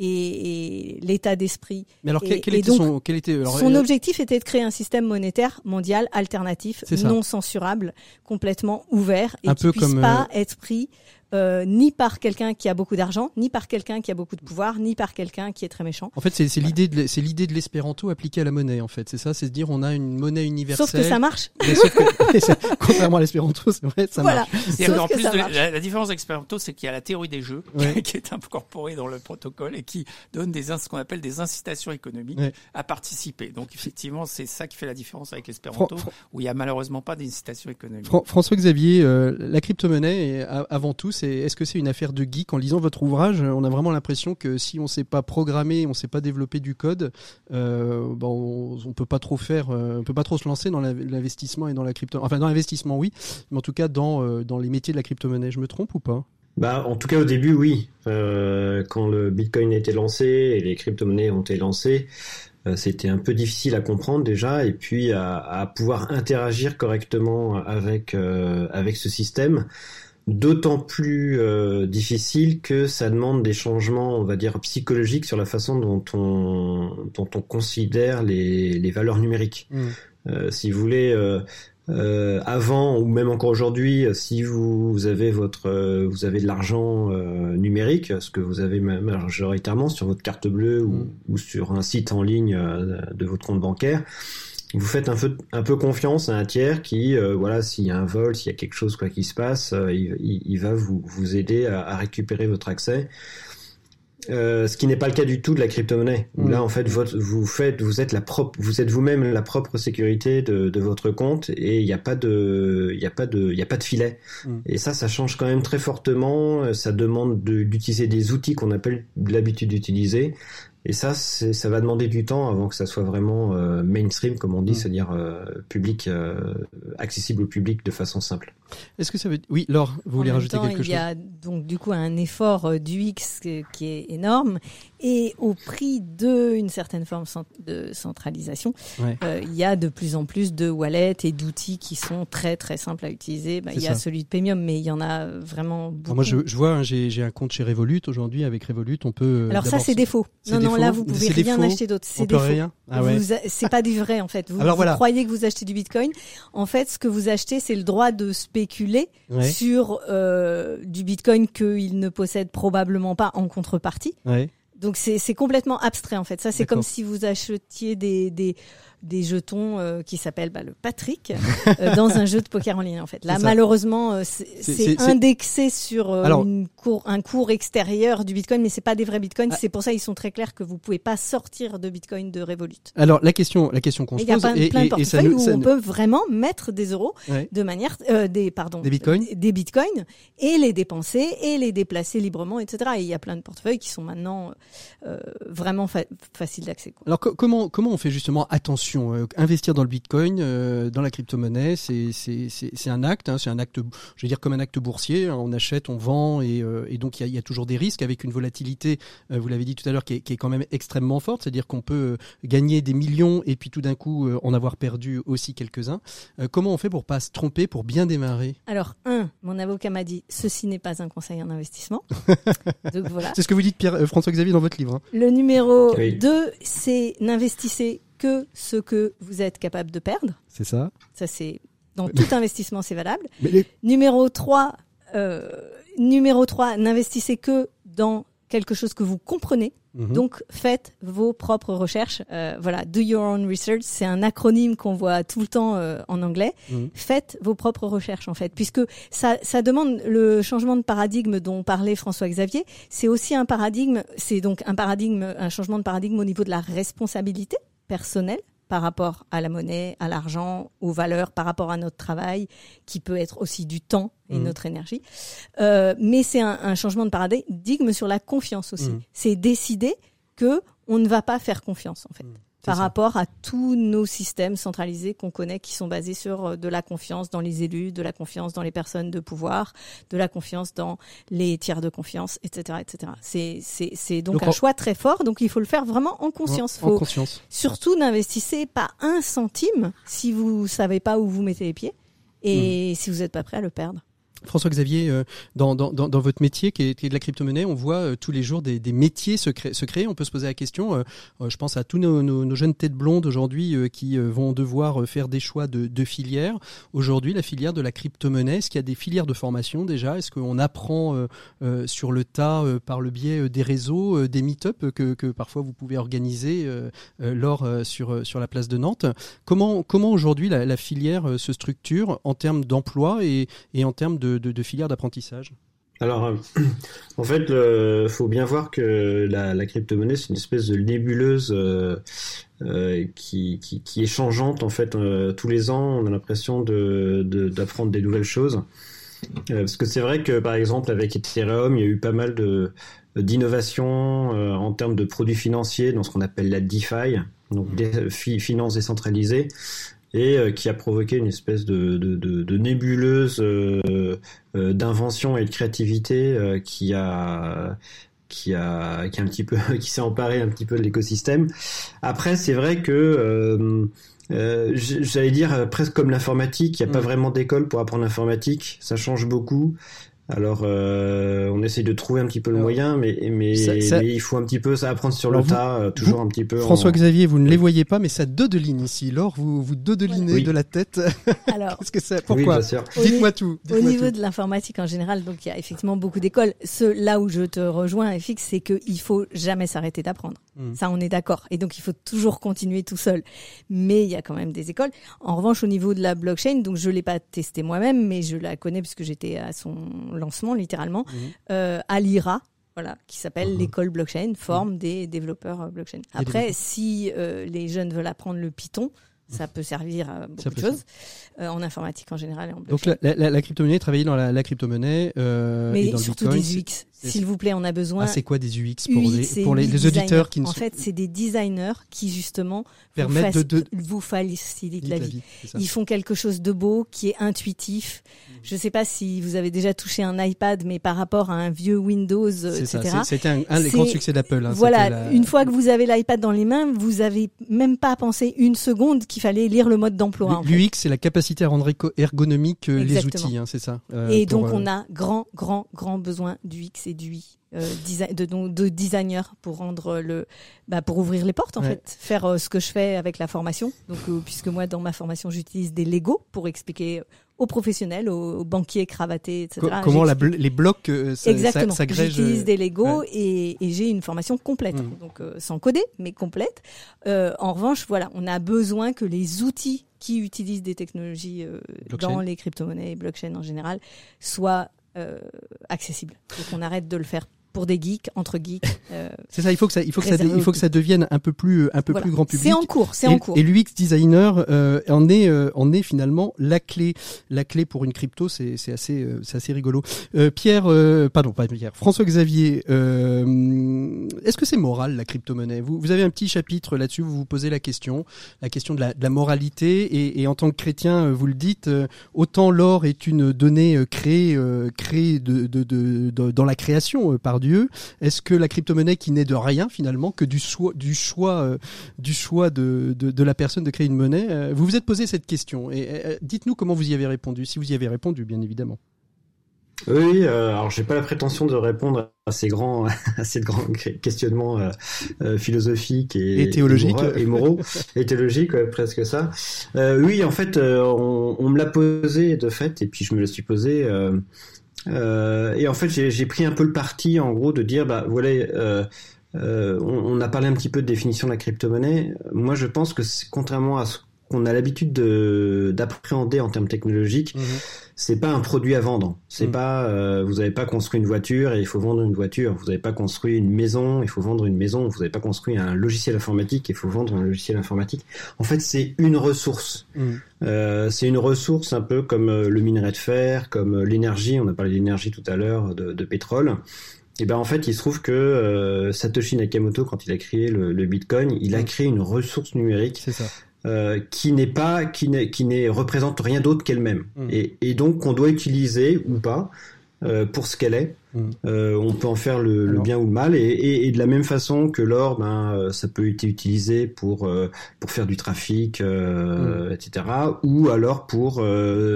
et, et l'état d'esprit. Mais alors, Et- quel, était donc, son, quel était alors, Son euh, objectif était de créer un système monétaire mondial alternatif, non censurable, complètement ouvert et Un qui peu puisse comme, pas être pris euh, ni par quelqu'un qui a beaucoup d'argent, ni par quelqu'un qui a beaucoup de pouvoir, ni par quelqu'un qui est très méchant. En fait, c'est c'est l'idée de l'e- c'est l'idée de l'espéranto appliquée à la monnaie. En fait, c'est ça, c'est se dire on a une monnaie universelle. Sauf que ça marche. Mais sauf que- c'est- contrairement à l'espéranto, c'est vrai, ça voilà. Qu'en que plus, ça de- marche. la, la différence d'expérimento, c'est qu'il y a la théorie des jeux Ouais. qui est incorporée dans le protocole et qui donne des ce qu'on appelle des incitations économiques Ouais. à participer. Donc effectivement, c'est ça qui fait la différence avec l'espéranto, Fran- où il y a malheureusement pas d'incitation économique. Fran- François Xavier, euh, la crypto-monnaie, avant tout, est-ce que c'est une affaire de geek En lisant votre ouvrage, on a vraiment l'impression que si on ne sait pas programmer, on ne sait pas développer du code, euh, bon, on, on peut pas trop faire, euh, on peut pas trop se lancer dans l'investissement et dans la crypto. Enfin, dans l'investissement, oui, mais en tout cas dans euh, dans les métiers de la crypto-monnaie. Je me trompe ou pas? Bah, en tout cas, au début, oui. Quand le Bitcoin a été lancé et les crypto-monnaies ont été lancées, c'était un peu difficile à comprendre déjà, et puis à, pouvoir interagir correctement avec avec ce système. D'autant plus euh, difficile que ça demande des changements, on va dire, psychologiques sur la façon dont on dont on considère les les valeurs numériques. Euh, si vous voulez, euh, euh, avant ou même encore aujourd'hui, si vous, vous avez votre, euh, vous avez de l'argent euh, numérique, ce que vous avez ma- majoritairement sur votre carte bleue ou, Mm. ou sur un site en ligne de votre compte bancaire, vous faites un peu, un peu confiance à un tiers qui, euh, voilà, s'il y a un vol, s'il y a quelque chose quoi qui se passe, euh, il, il- il va vous, vous aider à, à récupérer votre accès. Euh, ce qui n'est pas le cas du tout de la crypto-monnaie. Mm. Là, en fait, votre, vous faites, vous êtes la propre, vous êtes vous-même la propre sécurité de, de votre compte et il n'y a pas de, il a pas de, il a pas de filet. Mm. Et ça, ça change quand même très fortement. Ça demande de- d'utiliser des outils qu'on appelle l'habitude d'utiliser. Et ça, ça va demander du temps avant que ça soit vraiment euh, mainstream, comme on dit, Mm. c'est-à-dire euh, public, euh, accessible au public de façon simple. Est-ce que ça veut Oui, Laure, vous voulez en même rajouter temps, quelque il chose? y a donc du coup un effort euh, du X qui est énorme et au prix de une certaine forme de centralisation, Ouais. euh, il y a de plus en plus de wallets et d'outils qui sont très très simples à utiliser. Bah, il y a ça. celui de Premium, mais il y en a vraiment beaucoup. Alors moi, je, je vois, hein, j'ai un compte chez Revolut aujourd'hui. Avec Revolut, on peut. euh, Alors ça c'est c'est Non non là vous pouvez rien acheter d'autre. On C'est faux. rien. Ah ouais. C'est pas du vrai en fait. Vous, Alors vous voilà. croyez que vous achetez du Bitcoin. En fait, ce que vous achetez, c'est le droit de spéculer Ouais. sur euh, du Bitcoin qu'il ne possède probablement pas en contrepartie. Ouais. Donc c'est c'est complètement abstrait en fait. Ça c'est comme si vous achetiez des, des des jetons euh, qui s'appellent bah, le Patrick euh, dans un jeu de poker en ligne en fait. Là malheureusement euh, c'est indexé sur euh, Alors- une cour- un cours extérieur du Bitcoin mais c'est pas des vrais Bitcoins. Ah. C'est pour ça ils sont très clairs que vous pouvez pas sortir de Bitcoin de Revolut. Alors la question, la question qu'on se Il y a pose plein, et, plein de et- et ça portefeuilles nous, où ça on nous- peut vraiment mettre des euros Ouais. de manière euh, des pardon Des bitcoins des, bitcoins et les dépenser et les déplacer librement etc. Et il y a plein de portefeuilles qui sont maintenant euh, vraiment fa- faciles d'accès. Alors co- comment comment on fait justement attention euh, investir dans le Bitcoin, euh, dans la crypto-monnaie, c'est c'est c'est c'est un acte, hein, c'est un acte, je veux dire comme un acte boursier. hein, on achète, on vend et, euh, et donc il y a, il y a toujours des risques avec une volatilité. euh, vous l'avez dit tout à l'heure qui est, qui est quand même extrêmement forte, c'est-à-dire qu'on peut gagner des millions et puis tout d'un coup euh, en avoir perdu aussi quelques-uns. Euh, comment on fait pour pas se tromper, pour bien démarrer? Alors un, mon avocat m'a dit ceci n'est pas un conseil en investissement. Donc voilà. C'est ce que vous dites Pierre euh, François Xavier dans votre livre. hein. Le numéro Oui. 2, c'est n'investissez que ce que vous êtes capable de perdre. C'est ça. Ça, c'est dans tout investissement, c'est valable. Les- Numéro 3, euh, numéro 3, n'investissez que dans quelque chose que vous comprenez. Mhm. Donc, faites vos propres recherches. Euh, voilà, do your own research. C'est un acronyme qu'on voit tout le temps euh, en anglais. Mhm. Faites vos propres recherches, en fait, puisque ça, ça demande le changement de paradigme dont parlait François Xavier. C'est aussi un paradigme. C'est donc un paradigme, un changement de paradigme au niveau de la responsabilité personnelle par rapport à la monnaie, à l'argent, aux valeurs, par rapport à notre travail, qui peut être aussi du temps et Mhm. notre énergie. Euh, mais c'est un, un changement de paradigme sur la confiance aussi. Mhm. C'est décider que on ne va pas faire confiance en fait. Par ça. rapport à tous nos systèmes centralisés qu'on connaît, qui sont basés sur euh, de la confiance dans les élus, de la confiance dans les personnes de pouvoir, de la confiance dans les tiers de confiance, etc., etc. C'est c'est c'est donc, Donc, un en- choix très fort. Donc il faut le faire vraiment en conscience. En, conscience. surtout n'investissez pas un centime si vous savez pas où vous mettez les pieds et si vous n'êtes pas prêt à le perdre. François Xavier, euh, dans, votre métier qui est, de la crypto-monnaie, on voit euh, tous les jours des, métiers se, cré- se créer. On peut se poser la question, euh, je pense à tous nos, jeunes têtes blondes aujourd'hui qui vont devoir faire des choix de, filières. Aujourd'hui, la filière de la crypto-monnaie, est-ce qu'il y a des filières de formation déjà? Est-ce qu'on apprend sur le tas par le biais des réseaux, des meet-up que, parfois vous pouvez organiser lors sur, la place de Nantes? Comment, comment aujourd'hui la, filière se structure en termes d'emploi et en termes de, de, de filière d'apprentissage Alors, euh, en fait, il faut bien voir que la, la crypto-monnaie, c'est une espèce de nébuleuse euh, euh, qui, qui, qui est changeante. En fait, euh, tous les ans, on a l'impression de, de- d'apprendre des nouvelles choses. Euh, parce que c'est vrai que, par exemple, avec Ethereum, il y a eu pas mal d'innovations euh, en termes de produits financiers dans ce qu'on appelle la DeFi, donc des fi- finances décentralisées, et euh, qui a provoqué une espèce de, de, de, de nébuleuse euh, euh, d'invention et de créativité qui a qui a qui a un petit peu qui s'est emparé un petit peu de l'écosystème. Après, c'est vrai que euh, j'allais dire euh, presque comme l'informatique, il n'y a pas Mm. vraiment d'école pour apprendre l'informatique, ça change beaucoup. Alors, euh, on essaie de trouver un petit peu le Alors, moyen, mais mais, ça- ça- mais il faut un petit peu ça apprendre sur Alors, le vous- tas, euh, toujours un petit peu. en- François Xavier, vous ne les voyez pas, mais ça dodeline ici. Laure, vous vous dodelinez Oui. de la tête. Alors, Qu'est-ce que c'est? Oui, Pourquoi? bien sûr. Au Dites-moi tout. Au niveau tout. de l'informatique en général, donc il y a effectivement beaucoup d'écoles. Ce là où je te rejoins, FX, c'est qu'il faut jamais s'arrêter d'apprendre. Mm. Ça, on est d'accord. Et donc il faut toujours continuer tout seul. Mais il y a quand même des écoles. En revanche, au niveau de la blockchain, donc je l'ai pas testé moi-même, mais je la connais puisque j'étais à son lancement littéralement. Mhm. Euh, à l'IRA. Voilà, qui s'appelle Mhm. l'école blockchain, forme des développeurs euh, blockchain. Après, si euh, les jeunes veulent apprendre le Python, ça peut servir à beaucoup de choses, euh, en informatique en général et en Donc la, la, la crypto-monnaie, travailler dans la, la crypto-monnaie euh, et Mais dans surtout le Bitcoin. des UX. S'il vous plaît, on a besoin. Ah, c'est quoi des UX pour UX, les, pour les, UX les auditeurs qui ne En sont fait, c'est des designers qui justement vous, permettent de, faci- de vous facilitent la vie. Ils font quelque chose de beau, qui est intuitif. Je ne sais pas si vous avez déjà touché un iPad, mais par rapport à un vieux Windows, etc. C'était un, un des grands succès d'Apple. hein, voilà, la- une fois que vous avez l'iPad dans les mains, vous avez même pas pensé une seconde qu'il fallait lire le mode d'emploi. L'UX, c'est la capacité à rendre ergonomique euh, les outils, hein, c'est ça. euh, Et donc euh, on a grand, grand, grand besoin du X séduit euh, de, de, de designers pour rendre le, bah, pour ouvrir les portes en Ouais. fait, faire euh, ce que je fais avec la formation. Donc, euh, puisque moi dans ma formation j'utilise des Lego pour expliquer aux professionnels, aux, aux banquiers cravatés, etc. Co- comment la J'explique- bl- les blocs ça, Exactement. ça, J'utilise des Lego ouais. et, et j'ai une formation complète, Mhm. donc sans coder, mais complète. En revanche, voilà, on a besoin que les outils qui utilisent des technologies dans les crypto-monnaies et blockchain en général soient euh, accessibles. Donc on arrête de le faire pour des geeks, entre geeks. euh, C'est ça, il faut que ça, il faut que ça, il faut que ça devienne un peu plus, un peu voilà. plus grand public. C'est en cours, c'est en cours. Et l'UX designer euh, en est euh, en est finalement la clé, la clé pour une crypto, c'est c'est assez euh, c'est assez rigolo. Pierre, pardon pas Pierre, François Xavier, euh, est-ce que c'est moral la crypto-monnaie? Vous, vous avez un petit chapitre là-dessus, vous vous posez la question, la question de la, de la moralité et, et en tant que chrétien, vous le dites, autant l'or est une donnée créée créée de, de, dans la création par Dieu. Est-ce que la crypto-monnaie qui n'est de rien finalement que du choix du choix euh, du choix de, de, de la personne de créer une monnaie. Euh, Vous vous êtes posé cette question et euh, dites-nous comment vous y avez répondu, si vous y avez répondu, bien évidemment. Oui, euh, alors j'ai pas la prétention de répondre à ces grands, à ces grands questionnements euh, euh, philosophiques et, Et théologiques. et moraux, et, théologiques, ouais, presque ça. Oui, en fait, on, on me l'a posé de fait, et puis je me le suis posé. Euh, et en fait, j'ai pris un peu le parti, en gros, de dire, bah voilà, euh, euh, on, on a parlé un petit peu de définition de la crypto-monnaie. Moi, je pense que contrairement à ce qu'on a l'habitude de- d'appréhender en termes technologiques, c'est pas un produit à vendre. C'est Mm. pas, euh, vous n'avez pas construit une voiture et il faut vendre une voiture. Vous n'avez pas construit une maison, il faut vendre une maison. Vous n'avez pas construit un logiciel informatique, il faut vendre un logiciel informatique. En fait, c'est une ressource. Mm. Euh, c'est une ressource un peu comme euh, le minerai de fer, comme euh, l'énergie. On a parlé d'énergie tout à l'heure, de, de pétrole. Et ben en fait, il se trouve que euh, Satoshi Nakamoto, quand il a créé le, le Bitcoin, il a Mm. créé une ressource numérique C'est ça. Euh, qui n'est pas, qui n'est, qui n'est représente rien d'autre qu'elle-même, Mm. et, et donc qu'on doit utiliser ou pas euh, pour ce qu'elle est. Mm. Euh, on peut en faire le, le Alors. bien ou le mal, et, et, et de la même façon que l'or, ben, ça peut être utilisé pour pour faire du trafic, Mm. euh, etc., ou alors pour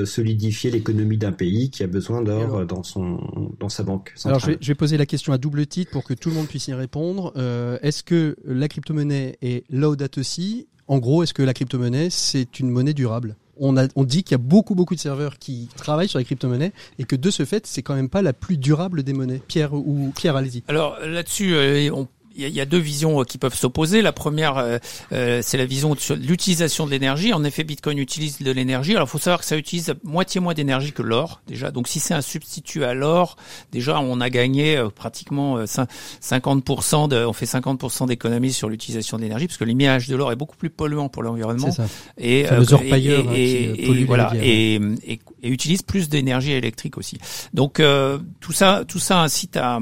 solidifier l'économie d'un pays qui a besoin d'or Alors. dans son dans sa banque Alors centrale. je vais, je vais poser la question à double titre pour que tout le monde puisse y répondre. Est-ce que la crypto-monnaie est Laudato Si En gros, est-ce que la crypto-monnaie c'est une monnaie durable? On, dit qu'il y a beaucoup beaucoup de serveurs qui travaillent sur les crypto-monnaies et que de ce fait, c'est quand même pas la plus durable des monnaies. Pierre ou Pierre, allez-y. Alors là-dessus, euh, on- il y, a- deux visions euh, qui peuvent s'opposer. La première, euh, euh, c'est la vision sur l'utilisation de l'énergie. En effet, Bitcoin utilise de l'énergie. Alors, il faut savoir que ça utilise moitié moins d'énergie que l'or déjà. Donc, si c'est un substitut à l'or, déjà, on a gagné euh, pratiquement euh, cin- 50%. De, on fait 50% d'économie sur l'utilisation de l'énergie, parce que l'image de l'or est beaucoup plus polluant pour l'environnement C'est ça. et euh, et, hein, voilà et, et, et utilise plus d'énergie électrique aussi. Donc euh, tout ça tout ça incite à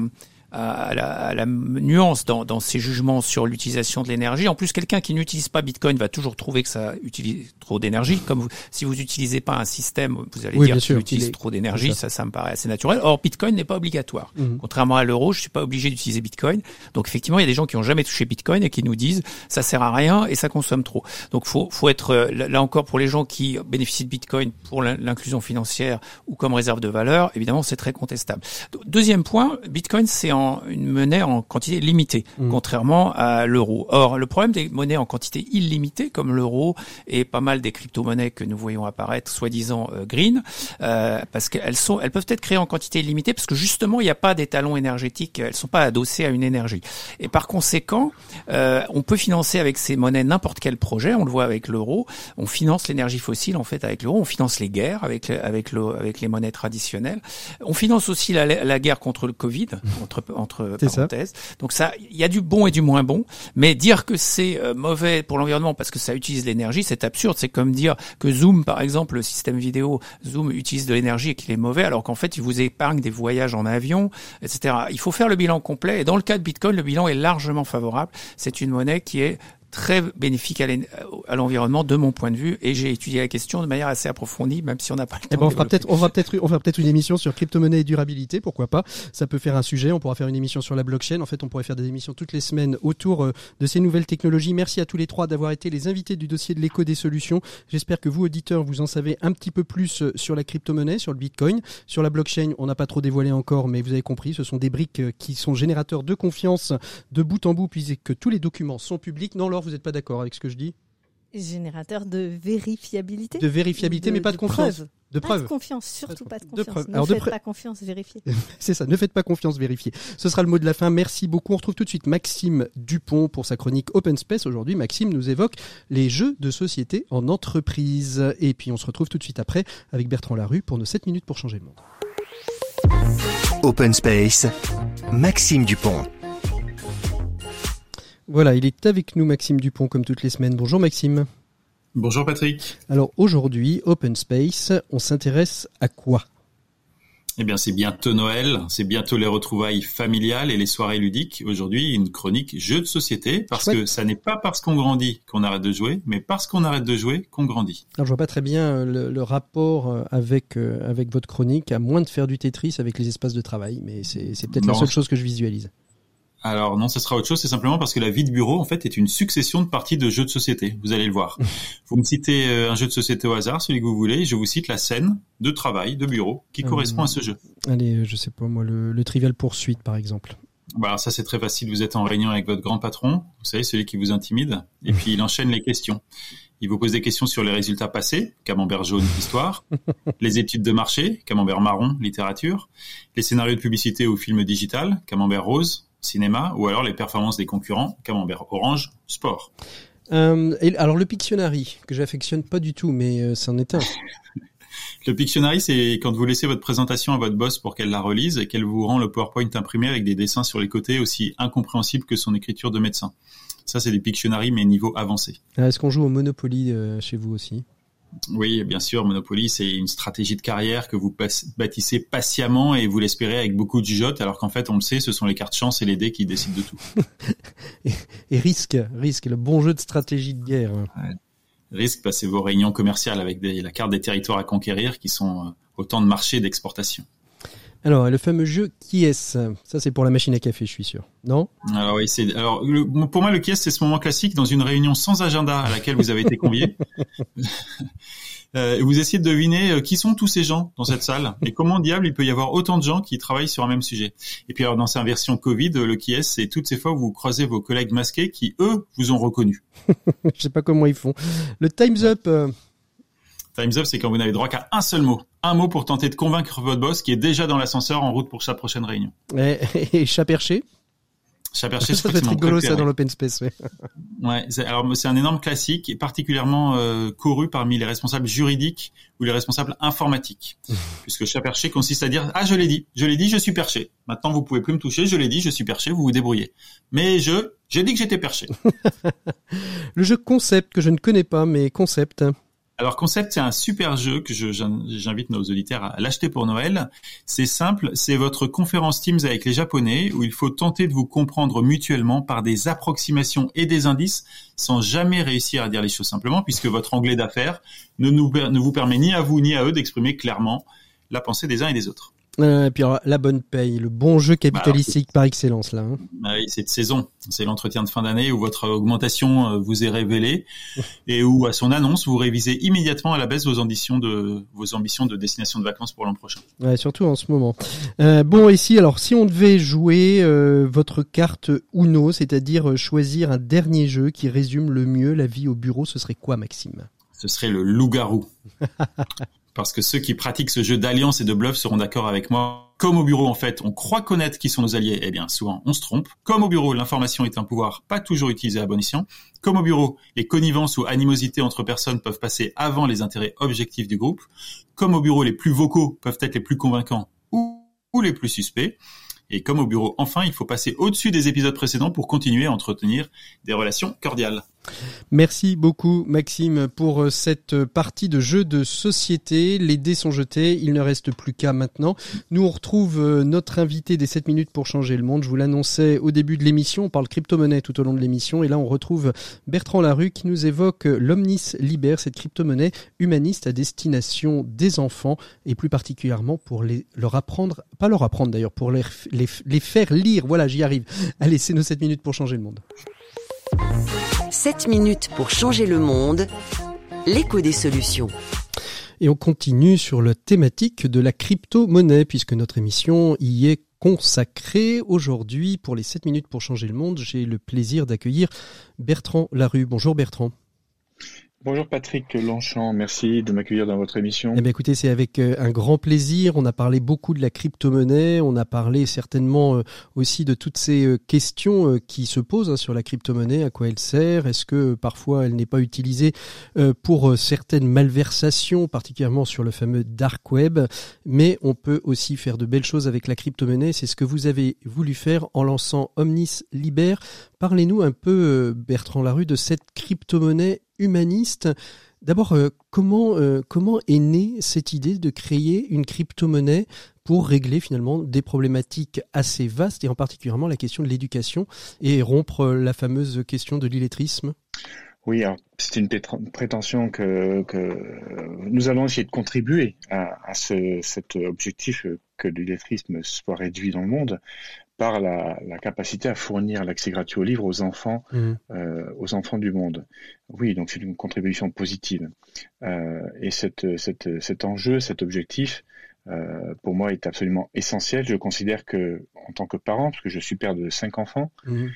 à la, à la nuance dans, dans ses jugements sur l'utilisation de l'énergie. En plus, quelqu'un qui n'utilise pas Bitcoin va toujours trouver que ça utilise trop d'énergie. Comme vous, si vous n'utilisez pas un système, vous allez Oui, dire qu'il utilise est- trop d'énergie. Ça. ça, me paraît assez naturel. Or, Bitcoin n'est pas obligatoire. Mhm. Contrairement à l'euro, je suis pas obligé d'utiliser Bitcoin. Donc, effectivement, il y a des gens qui ont jamais touché Bitcoin et qui nous disent ça sert à rien et ça consomme trop. Donc, faut, faut être euh, là encore pour les gens qui bénéficient de Bitcoin pour l'in- l'inclusion financière ou comme réserve de valeur. Évidemment, c'est très contestable. Deuxième point, Bitcoin c'est en une monnaie en quantité limitée, Mhm. contrairement à l'euro. Or, le problème des monnaies en quantité illimitée comme l'euro et pas mal des crypto-monnaies que nous voyons apparaître, soi-disant euh, green, euh, parce qu'elles sont, elles peuvent être créées en quantité illimitée parce que justement il n'y a pas d'étalon énergétique, elles sont pas adossées à une énergie. Et par conséquent, euh, on peut financer avec ces monnaies n'importe quel projet. On le voit avec l'euro. On finance l'énergie fossile en fait avec l'euro. On finance les guerres avec avec le, avec les monnaies traditionnelles. On finance aussi la, la guerre contre le Covid entre entre ça. parenthèses. Donc ça, il y a du bon et du moins bon. Mais dire que c'est euh, mauvais pour l'environnement parce que ça utilise l'énergie, c'est absurde. C'est comme dire que Zoom, par exemple, le système vidéo Zoom utilise de l'énergie et qu'il est mauvais, alors qu'en fait, il vous épargne des voyages en avion, etc. Il faut faire le bilan complet. Et dans le cas de Bitcoin, le bilan est largement favorable. C'est une monnaie qui est très bénéfique à l'en- à l'environnement de mon point de vue et j'ai étudié la question de manière assez approfondie même si on n'a pas le Eh temps ben, on fera peut-être, on fera peut-être, on fera peut-être une émission sur crypto-monnaie et durabilité, pourquoi pas. Ça peut faire un sujet. On pourra faire une émission sur la blockchain. En fait, on pourrait faire des émissions toutes les semaines autour euh, de ces nouvelles technologies. Merci à tous les trois d'avoir été les invités du dossier de l'écho des solutions. J'espère que vous, auditeurs, vous en savez un petit peu plus euh, sur la crypto-monnaie, sur le bitcoin, sur la blockchain. On n'a pas trop dévoilé encore, mais vous avez compris, ce sont des briques euh, qui sont générateurs de confiance de bout en bout, puisque tous les documents sont publics. Vous n'êtes pas d'accord avec ce que je dis? Générateur de vérifiabilité. De vérifiabilité, mais pas de, confiance. preuve. De Pas preuve. de confiance, surtout De pas de preuve. De confiance. preuve. Ne Alors, de faites preuve. pas confiance, vérifiez. C'est ça, ne faites pas confiance, vérifiez. Ce sera le mot de la fin. Merci beaucoup. On retrouve tout de suite Maxime Dupont pour sa chronique Open Space. Aujourd'hui, Maxime nous évoque les jeux de société en entreprise. Et puis on se retrouve tout de suite après avec Bertrand Larue pour nos 7 minutes pour changer le monde. Open Space, Maxime Dupont. Voilà, il est avec nous Maxime Dupont comme toutes les semaines. Bonjour Maxime. Bonjour Patrick. Alors aujourd'hui, Open Space, on s'intéresse à quoi? Eh bien, c'est bientôt Noël, c'est bientôt les retrouvailles familiales et les soirées ludiques. Aujourd'hui, une chronique jeux de société, parce Chouette. que ça n'est pas parce qu'on grandit qu'on arrête de jouer, mais parce qu'on arrête de jouer qu'on grandit. Alors je vois pas très bien euh, le, le rapport euh, avec, euh, avec votre chronique, à moins de faire du Tetris avec les espaces de travail, mais c'est peut-être la seule chose que je visualise. Alors non, ce sera autre chose, c'est simplement parce que la vie de bureau, en fait, est une succession de parties de jeux de société. Vous allez le voir. vous me citez euh, un jeu de société au hasard, celui que vous voulez, et je vous cite la scène de travail, de bureau, qui Euh, correspond à ce jeu. Allez, euh, je sais pas moi, le, le Trivial Poursuite par exemple. Bah, alors ça c'est très facile, vous êtes en réunion avec votre grand patron, vous savez, celui qui vous intimide, et puis il enchaîne les questions. Il vous pose des questions sur les résultats passés, camembert jaune, histoire, les études de marché, camembert marron, littérature, les scénarios de publicité ou films digital, camembert rose, cinéma, ou alors les performances des concurrents, camembert orange, sport. Euh, et, alors le Pictionary, que j'affectionne pas du tout, mais euh, c'en est un. Le Pictionary, c'est quand vous laissez votre présentation à votre boss pour qu'elle la relise et qu'elle vous rend le PowerPoint imprimé avec des dessins sur les côtés aussi incompréhensibles que son écriture de médecin. Ça, c'est des Pictionary, mais niveau avancé. Ah, Est-ce qu'on joue au Monopoly euh, chez vous aussi? Oui, bien sûr, Monopoly, c'est une stratégie de carrière que vous bâtissez patiemment et vous l'espérez avec beaucoup de jugeote, alors qu'en fait, on le sait, ce sont les cartes chance et les dés qui décident de tout. Et risque, risque, le bon jeu de stratégie de guerre. hein. Risque, bah, c'est vos réunions commerciales avec des- la carte des territoires à conquérir qui sont euh, autant de marchés d'exportation. Alors, le fameux jeu qui est-ce Ça, c'est pour la machine à café, je suis sûr. Non? Alors oui, c'est alors le- pour moi le qui est, c'est ce moment classique dans une réunion sans agenda à laquelle vous avez été convié. Euh, vous essayez de deviner euh, qui sont tous ces gens dans cette salle et comment diable il peut y avoir autant de gens qui travaillent sur un même sujet? Et puis alors dans sa version Covid, le qui est, c'est toutes ces fois où vous croisez vos collègues masqués qui eux vous ont reconnu. Je sais pas comment ils font. Le Time's Up, euh, Times up, c'est quand vous n'avez droit qu'à un seul mot, un mot pour tenter de convaincre votre boss qui est déjà dans l'ascenseur en route pour sa prochaine réunion. et, et chat perché? Chat perché, Ça c'est rigolo ça dans l'open space. Ouais. Alors c'est un énorme classique et particulièrement euh, couru parmi les responsables juridiques ou les responsables informatiques, puisque chat perché consiste à dire ah je l'ai dit, je l'ai dit, je suis perché. Maintenant vous pouvez plus me toucher, je l'ai dit, je suis perché, vous vous débrouillez. Mais je, j'ai dit que j'étais perché. Le jeu concept que je ne connais pas, mais concept. Alors Concept, c'est un super jeu que j'invite nos auditeurs à l'acheter pour Noël. C'est simple, c'est votre conférence Teams avec les Japonais où il faut tenter de vous comprendre mutuellement par des approximations et des indices sans jamais réussir à dire les choses simplement puisque votre anglais d'affaires ne vous permet ni à vous ni à eux d'exprimer clairement la pensée des uns et des autres. Euh, et puis alors, la bonne paye, le bon jeu capitalistique par excellence là. hein. Ah oui, c'est de saison. C'est l'entretien de fin d'année où votre augmentation euh, vous est révélée et où, à son annonce, vous révisez immédiatement à la baisse vos ambitions de, vos ambitions de destination de vacances pour l'an prochain. Ouais, surtout en ce moment. Euh, bon, ici, alors si on devait jouer euh, votre carte Uno, c'est-à-dire choisir un dernier jeu qui résume le mieux la vie au bureau, ce serait quoi, Maxime? Ce serait le loup-garou. Parce que ceux qui pratiquent ce jeu d'alliance et de bluff seront d'accord avec moi. Comme au bureau, en fait, on croit connaître qui sont nos alliés. Eh bien, souvent, on se trompe. Comme au bureau, l'information est un pouvoir pas toujours utilisé à bon escient. Comme au bureau, les connivences ou animosités entre personnes peuvent passer avant les intérêts objectifs du groupe. Comme au bureau, les plus vocaux peuvent être les plus convaincants ou, ou les plus suspects. Et comme au bureau, enfin, il faut passer au-dessus des épisodes précédents pour continuer à entretenir des relations cordiales. Merci beaucoup Maxime pour euh, cette partie de jeu de société. Les dés sont jetés, il ne reste plus qu'à maintenant. Nous on retrouve euh, notre invité des 7 minutes pour changer le monde. Je vous l'annonçais au début de l'émission, on parle crypto-monnaie tout au long de l'émission et là on retrouve Bertrand Larue qui nous évoque l'Omnis Liber, cette crypto-monnaie humaniste à destination des enfants et plus particulièrement pour les, leur apprendre, pas leur apprendre d'ailleurs, pour les, les faire lire. Voilà, j'y arrive. Allez, c'est nos 7 minutes pour changer le monde. 7 minutes pour changer le monde. L'écho des solutions. Et on continue sur la thématique de la crypto-monnaie, puisque notre émission y est consacrée. Aujourd'hui, pour les 7 minutes pour changer le monde, j'ai le plaisir d'accueillir Bertrand Larue. Bonjour Bertrand. Bonjour Patrick Longchamp, merci de m'accueillir dans votre émission. Eh bien écoutez, c'est avec euh, un grand plaisir. On a parlé beaucoup de la crypto-monnaie, on a parlé certainement euh, aussi de toutes ces euh, questions qui se posent hein, sur la crypto-monnaie, à quoi elle sert, est-ce que parfois elle n'est pas utilisée pour certaines malversations, particulièrement sur le fameux dark web, mais on peut aussi faire de belles choses avec la crypto-monnaie. C'est ce que vous avez voulu faire en lançant Omnis Liber. Parlez-nous un peu, Bertrand Larue, de cette crypto-monnaie humaniste. D'abord, euh, comment, euh, comment est née cette idée de créer une crypto-monnaie pour régler finalement des problématiques assez vastes et en particulièrement la question de l'éducation et rompre la fameuse question de l'illettrisme? Oui, c'est une prétention que, nous allons essayer de contribuer à, cet objectif que l'illettrisme soit réduit dans le monde par la, capacité à fournir l'accès gratuit aux livres aux enfants, mmh. euh, aux enfants du monde. Oui, donc c'est une contribution positive. Euh, et cette, cet enjeu, cet objectif, euh, pour moi, est absolument essentiel. Je considère que, en tant que parent, parce que je suis père de cinq enfants, mmh.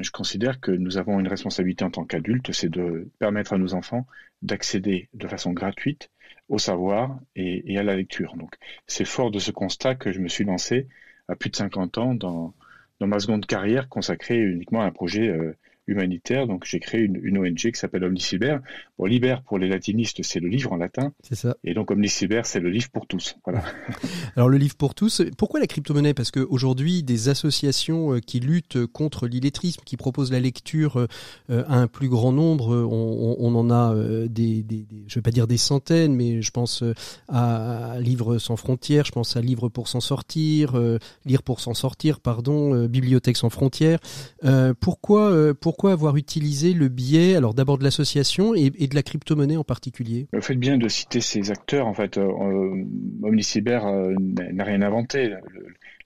je considère que nous avons une responsabilité en tant qu'adultes, c'est de permettre à nos enfants d'accéder de façon gratuite au savoir et, et à la lecture. Donc, c'est fort de ce constat que je me suis lancé à plus de 50 ans dans, dans ma seconde carrière consacrée uniquement à un projet euh, humanitaire. Donc j'ai créé une, une, ONG qui s'appelle Omniciber. Bon, Liber pour les latinistes, c'est le livre en latin. C'est ça. Et donc Omniciber, c'est le livre pour tous. Voilà. Alors le livre pour tous, pourquoi la crypto-monnaie? Parce qu'aujourd'hui, des associations euh, qui luttent contre l'illettrisme, qui proposent la lecture euh, à un plus grand nombre, on, on, en a euh, des, des, des, je vais pas dire des centaines, mais je pense à Livres sans frontières, je pense à Livres pour s'en sortir, Lire pour s'en sortir, pardon, Bibliothèque sans frontières. pourquoi, pourquoi pourquoi avoir utilisé le biais, alors d'abord de l'association et, de la crypto-monnaie en particulier? Faites bien de citer ces acteurs. En fait, euh, euh euh, n'a rien inventé.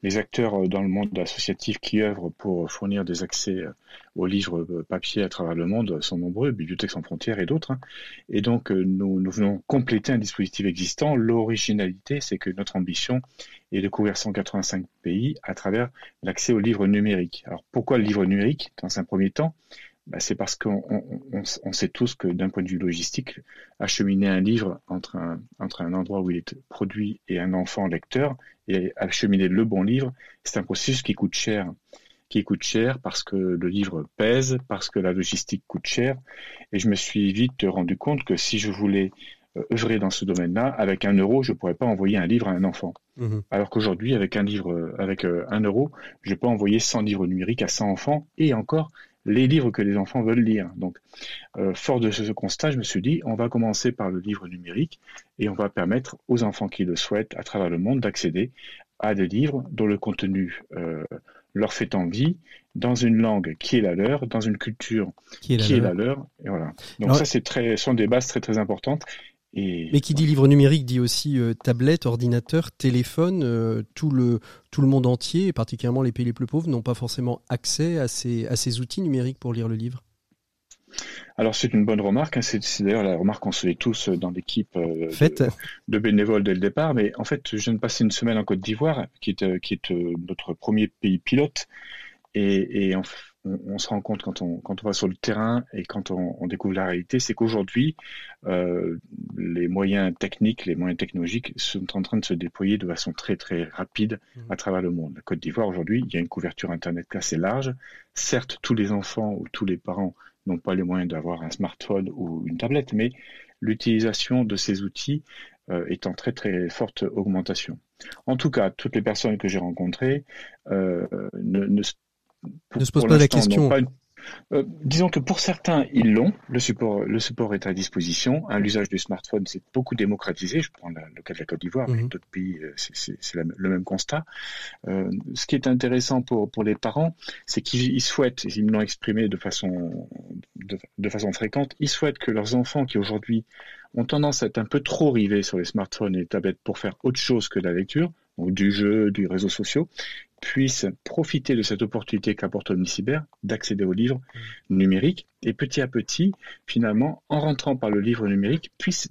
Les acteurs euh, dans le monde associatif qui œuvrent pour fournir des accès aux livres papier à travers le monde sont nombreux, Bibliothèques sans frontières et d'autres. Hein. Et donc, nous, nous venons compléter un dispositif existant. L'originalité, c'est que notre ambition est de couvrir 185 pays à travers l'accès aux livres numériques. Alors pourquoi le livre numérique dans un premier temps? Bah, C'est parce qu'on on, sait tous que d'un point de vue logistique, acheminer un livre entre un, entre un endroit où il est produit et un enfant lecteur, et acheminer le bon livre, c'est un processus qui coûte cher qui coûte cher parce que le livre pèse, parce que la logistique coûte cher. Et je me suis vite rendu compte que si je voulais euh, œuvrer dans ce domaine-là, avec un euro, je ne pourrais pas envoyer un livre à un enfant. Mhm. Alors qu'aujourd'hui, avec un livre, euh, avec euh, un euro, je peux envoyer 100 livres numériques à 100 enfants et encore les livres que les enfants veulent lire. Donc, fort de ce, constat, je me suis dit, on va commencer par le livre numérique et on va permettre aux enfants qui le souhaitent à travers le monde d'accéder à des livres dont le contenu leur fait envie dans une langue qui est la leur, dans une culture qui est la, leur. Et voilà. Donc ça, c'est très, sont des bases très très importantes. Mais qui dit livre numérique dit aussi euh, tablette, ordinateur, téléphone. Euh, tout le tout le monde entier, et particulièrement les pays les plus pauvres, n'ont pas forcément accès à ces à ces outils numériques pour lire le livre. Alors c'est une bonne remarque. Hein. C'est d'ailleurs la remarque qu'on se fait tous dans l'équipe euh, de, de, bénévoles dès le départ. Mais en fait, je viens de passer une semaine en Côte d'Ivoire, qui est qui est notre premier pays pilote. Et, on, se rend compte quand on, quand on va sur le terrain et quand on, découvre la réalité, c'est qu'aujourd'hui, euh, les moyens techniques, les moyens technologiques sont en train de se déployer de façon très très rapide mmh. à travers le monde. La Côte d'Ivoire, aujourd'hui, il y a une couverture Internet assez large. Certes, tous les enfants ou tous les parents n'ont pas les moyens d'avoir un smartphone ou une tablette, mais l'utilisation de ces outils euh, est en très très forte augmentation. En tout cas, toutes les personnes que j'ai rencontrées euh, ne, ne ne se pose pas la question. Euh, disons que pour certains, ils l'ont. Le support, le support est à disposition. L'usage du smartphone s'est beaucoup démocratisé. Je prends le cas de la Côte d'Ivoire, mais Mhm. d'autres pays, euh, c'est- le même constat. Euh, ce qui est intéressant pour, pour les parents, c'est qu'ils ils souhaitent, ils me l'ont exprimé de façon, de, de façon fréquente, ils souhaitent que leurs enfants qui aujourd'hui ont tendance à être un peu trop rivés sur les smartphones et les tablettes pour faire autre chose que de la lecture, ou du jeu, du réseau sociaux, puissent profiter de cette opportunité qu'apporte Omnicyber d'accéder aux livres numériques et petit à petit, finalement, en rentrant par le livre numérique, puissent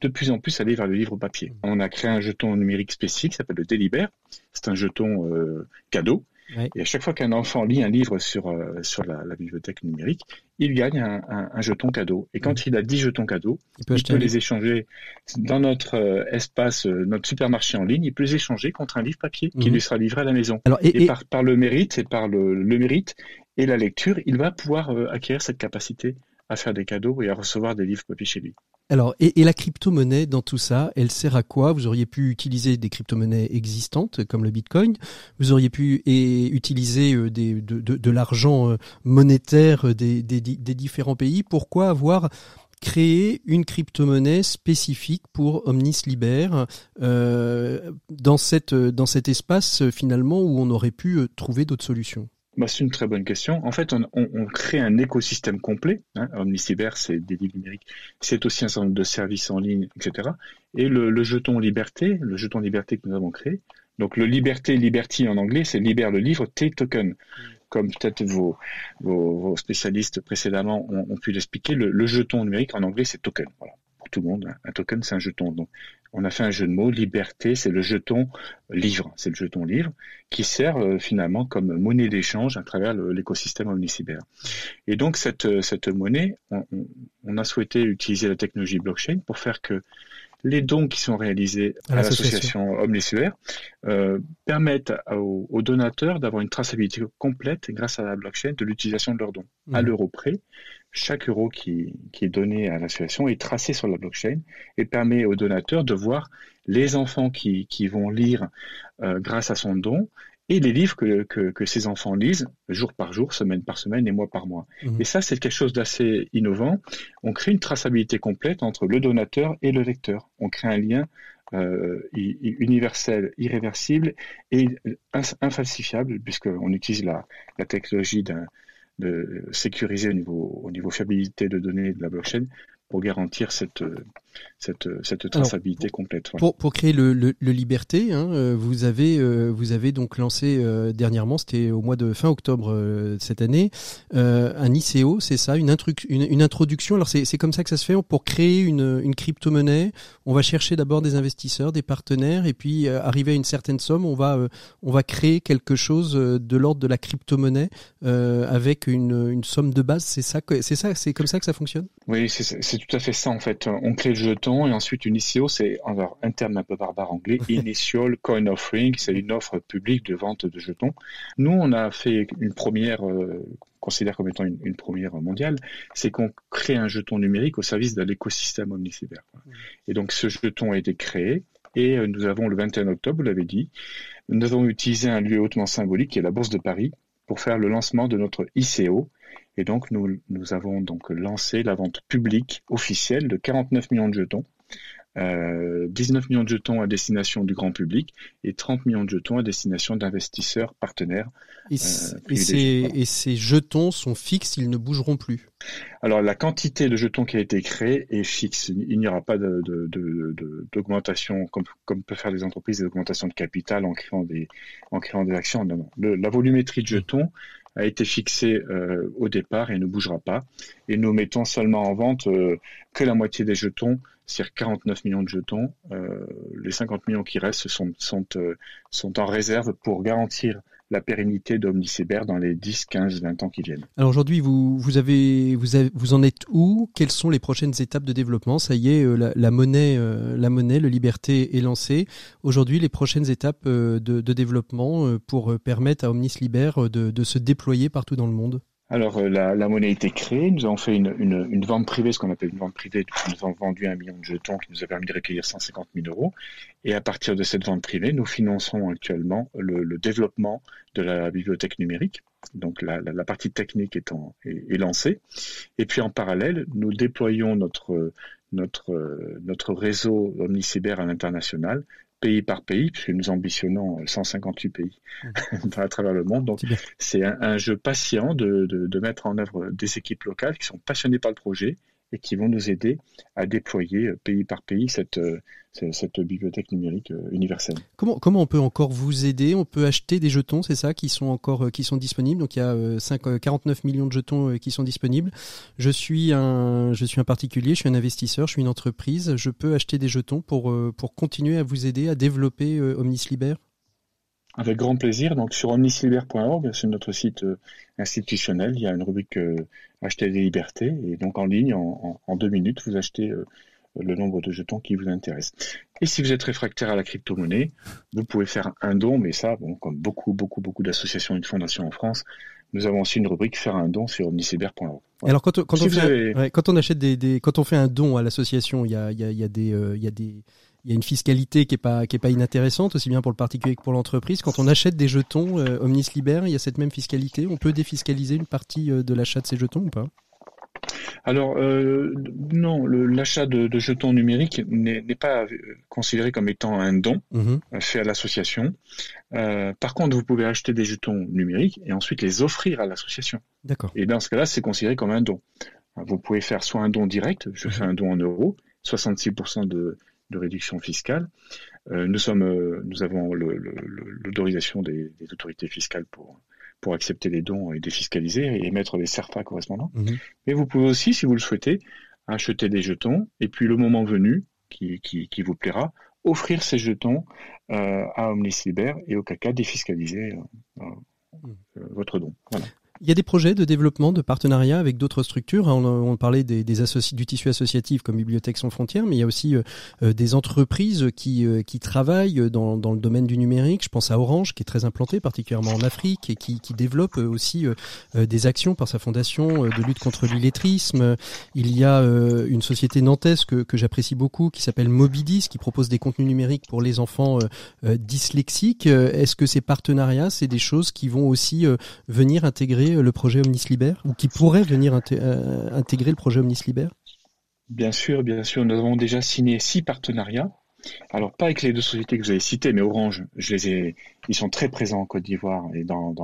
de plus en plus aller vers le livre papier. On a créé un jeton numérique spécifique qui s'appelle le Délibère. C'est un jeton euh, cadeau. Ouais. Et à chaque fois qu'un enfant lit un livre sur, euh, sur la, la bibliothèque numérique, il gagne un, un- un jeton cadeau. Et quand il a 10 jetons cadeaux, Il peut il les échanger dans notre euh, espace, euh, notre supermarché en ligne. Il peut les échanger contre un livre papier qui Mhm. lui sera livré à la maison. Alors, et, Et, et- par, par le mérite et par le, le mérite et la lecture, il va pouvoir euh, acquérir cette capacité à faire des cadeaux et à recevoir des livres papier chez lui. Alors, et, la crypto-monnaie dans tout ça, elle sert à quoi? Vous auriez pu utiliser des crypto-monnaies existantes comme le Bitcoin. Vous auriez pu utiliser euh, de, l'argent euh, monétaire euh, des, différents pays. Pourquoi avoir créé une crypto-monnaie spécifique pour Omnis Liber dans, cet espace finalement où on aurait pu trouver d'autres solutions? Bah, c'est une très bonne question. En fait, on, on- on crée un écosystème complet. Hein. Omnicyber, c'est des livres numériques, c'est aussi un certain nombre de services en ligne, etc. Et le, le jeton Liberté, le jeton Liberté que nous avons créé, donc le Liberté, Liberty en anglais, c'est libère le livre T-token. Comme peut-être vos, vos, vos spécialistes précédemment ont, ont pu l'expliquer, le, le jeton numérique en anglais, c'est token. Voilà. Tout le monde, un- token, c'est un jeton. Donc, on a fait un jeu de mots. Liberté, c'est le jeton livre, c'est le jeton livre qui sert euh, finalement comme monnaie d'échange à travers l'écosystème Omnicyber. Et donc cette, euh, cette monnaie, on, a souhaité utiliser la technologie blockchain pour faire que les dons qui sont réalisés À à, l'association. Omnicyber euh, permettent aux donateurs d'avoir une traçabilité complète grâce à la blockchain de l'utilisation de leurs dons. À Mhm. l'euro près, chaque euro qui, qui est donné à l'association est tracé sur la blockchain et permet aux donateurs de voir les enfants qui, qui vont lire euh, grâce à son don et les livres que, que, que ces enfants lisent jour par jour, semaine par semaine et mois par mois. Mhm. Et ça, c'est quelque chose d'assez innovant. On crée une traçabilité complète entre le donateur et le lecteur. On crée un lien euh, universel, irréversible et ins- infalsifiable, puisqu'on utilise la, la technologie d'un sécuriser au niveau, au niveau fiabilité de données de la blockchain pour garantir cette, cette, cette traçabilité complète. voilà. Pour, pour créer le, le, le Liberté, hein, euh, vous avez euh, vous avez donc lancé euh, dernièrement, c'était au mois de fin octobre euh, cette année, euh, un ICO, c'est ça, une, une, une introduction. Alors c'est c'est comme ça que ça se fait. Pour créer une, une crypto-monnaie, on va chercher d'abord des investisseurs, des partenaires, et puis euh, arrivé à une certaine somme, on va euh, on va créer quelque chose euh, de l'ordre de la crypto-monnaie euh, avec une, une somme de base. C'est ça, c'est ça, c'est comme ça que ça fonctionne? Oui, c'est c'est tout à fait ça en fait. On crée le jeton et ensuite une ICO, c'est un terme un peu barbare anglais, Initial Coin Offering, c'est une offre publique de vente de jetons. Nous, on a fait une première, euh, considère comme étant une, une première mondiale, c'est qu'on crée un jeton numérique au service de l'écosystème Omnicyber. Et donc ce jeton a été créé et euh, nous avons le 21 octobre, vous l'avez dit, nous avons utilisé un lieu hautement symbolique qui est la Bourse de Paris pour faire le lancement de notre ICO. Et donc, nous, nous avons donc lancé la vente publique officielle de 49 millions de jetons, euh, 19 millions de jetons à destination du grand public et 30 millions de jetons à destination d'investisseurs partenaires. Et, privilégiés, ces, et ces jetons sont fixes, ils ne bougeront plus. Alors, la quantité de jetons qui a été créée est fixe. Il n'y aura pas de- de- de- de- d'augmentation, comme, comme peuvent faire les entreprises, d'augmentation de capital en créant des, en créant des actions. Non, non. Le- la volumétrie de jetons a été fixée euh, au départ et ne bougera pas. Et nous mettons seulement en vente euh, que la moitié des jetons, c'est-à-dire 49 millions de jetons. Euh, les 50 millions qui restent sont, sont, euh, sont en réserve pour garantir la pérennité d'Omnicyber dans les 10, 15, 20 ans qui viennent. Alors aujourd'hui, vous, vous, en êtes où? Quelles sont les prochaines étapes de développement? Ça y est, euh, la, monnaie, euh, la le Liberté est lancé. Aujourd'hui, les prochaines étapes euh, de, développement pour permettre à Omnis Liber euh, de, de se déployer partout dans le monde? Alors, euh, la, monnaie a été créée. Nous avons fait une, une, vente privée, ce qu'on appelle une vente privée. Nous avons vendu un million de jetons qui nous a permis de recueillir 150 000 euros. Et à partir de cette vente privée, nous finançons actuellement le, développement de la bibliothèque numérique. Donc la, partie technique est, est, lancée. Et puis en parallèle, nous déployons notre, notre, notre réseau OmniCyber à l'international, pays par pays, puisque nous ambitionnons 158 pays mmh. à travers le monde. Donc c'est un, un, jeu patient de, de, de mettre en œuvre des équipes locales qui sont passionnées par le projet et qui vont nous aider à déployer euh, pays par pays cette, euh, cette bibliothèque numérique euh, universelle. Comment, comment on peut encore vous aider? On peut acheter des jetons, c'est ça, qui sont encore qui sont disponibles? Donc il y a 5, 49 millions de jetons qui sont disponibles. Je suis un je suis un particulier, je suis un investisseur, je suis une entreprise. Je peux acheter des jetons pour pour continuer à vous aider à développer Omnis Liber avec grand plaisir. Donc sur omnisliber.org, c'est notre site euh, institutionnel, il y a une rubrique euh, acheter des libertés et donc en ligne, en, en, deux minutes, vous achetez euh, le nombre de jetons qui vous intéresse. Et si vous êtes réfractaire à la crypto-monnaie, vous pouvez faire un don, mais ça, bon, comme beaucoup, beaucoup, beaucoup d'associations et de fondations en France, nous avons aussi une rubrique faire un don sur omnisliber.org. Alors quand, quand, on fait, ouais, quand on achète des, des, quand on fait un don à l'association, il y a, y a, il y a des, euh, il y a des il y a une fiscalité qui est pas qui est pas inintéressante aussi bien pour le particulier que pour l'entreprise. Quand on achète des jetons euh, Omnis Liber, il y a cette même fiscalité. On peut défiscaliser une partie euh, de l'achat de ces jetons ou pas? Alors euh, non, l'achat de, de, jetons numériques n'est pas considéré comme étant un don mmh. fait à l'association. Euh, par contre, vous pouvez acheter des jetons numériques et ensuite les offrir à l'association. D'accord. Et dans ce cas-là, c'est considéré comme un don. Vous pouvez faire soit un don direct, je fais un don en euros, 66% de, de réduction fiscale. Euh, nous, sommes, euh, nous avons l'autorisation des, des, autorités fiscales pour, pour accepter les dons et défiscaliser et émettre des CERFA correspondants. Mhm. Mais vous pouvez aussi, si vous le souhaitez, acheter des jetons et puis le moment venu, qui, qui, qui vous plaira, offrir ces jetons euh, à Omnis Liber et au CACA défiscaliser euh, mhm. votre don. Voilà. Il y a des projets de développement, de partenariat avec d'autres structures. On, on parlait des, des du tissu associatif comme Bibliothèque sans frontières, mais il y a aussi euh, euh, des entreprises qui, euh, qui travaillent dans, dans, le domaine du numérique. Je pense à Orange, qui est très implanté, particulièrement en Afrique, et qui, qui développe aussi des actions par sa fondation de lutte contre l'illettrisme. Il y a une société nantaise que, que j'apprécie beaucoup, qui s'appelle Mobidis, qui propose des contenus numériques pour les enfants dyslexiques. Est-ce que ces partenariats, c'est des choses qui vont aussi venir intégrer le projet Omnis Liber ou qui pourrait venir euh, intégrer le projet Omnis Liber? Bien sûr, bien sûr. Nous avons déjà signé six partenariats. Alors pas avec les deux sociétés que vous avez citées, mais Orange, je les ai, ils sont très présents en Côte d'Ivoire et dans,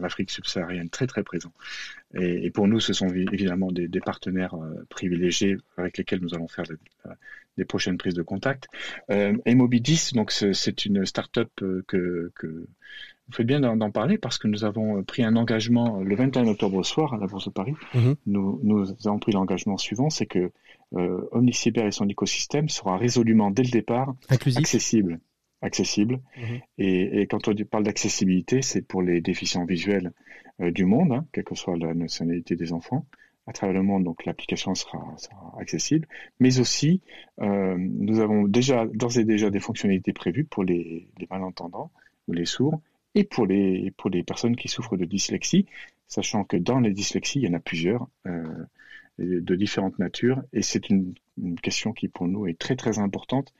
l'Afrique subsaharienne, très très présents. Et, pour nous, ce sont évidemment des, partenaires euh, privilégiés avec lesquels nous allons faire des prochaines prises de contact. Euh, Mobidis, donc c'est une start-up euh, que vous faites bien d'en parler parce que nous avons euh, pris un engagement le 21 octobre au soir à la Bourse de Paris. Mmh. Nous, nous, avons pris l'engagement suivant, c'est que euh, Omnicyber et son écosystème sera résolument dès le départ Inclusif. accessible. Accessible. Mmh. Et, et, quand on parle d'accessibilité, c'est pour les déficients visuels euh, du monde, hein, quelle que soit la nationalité des enfants à travers le monde, donc l'application sera, sera, accessible, mais aussi euh, nous avons déjà d'ores et déjà des fonctionnalités prévues pour les, les malentendants ou les sourds et pour les, pour les personnes qui souffrent de dyslexie, sachant que dans les dyslexies, il y en a plusieurs euh, de différentes natures, et c'est une, une, question qui pour nous est très très importante.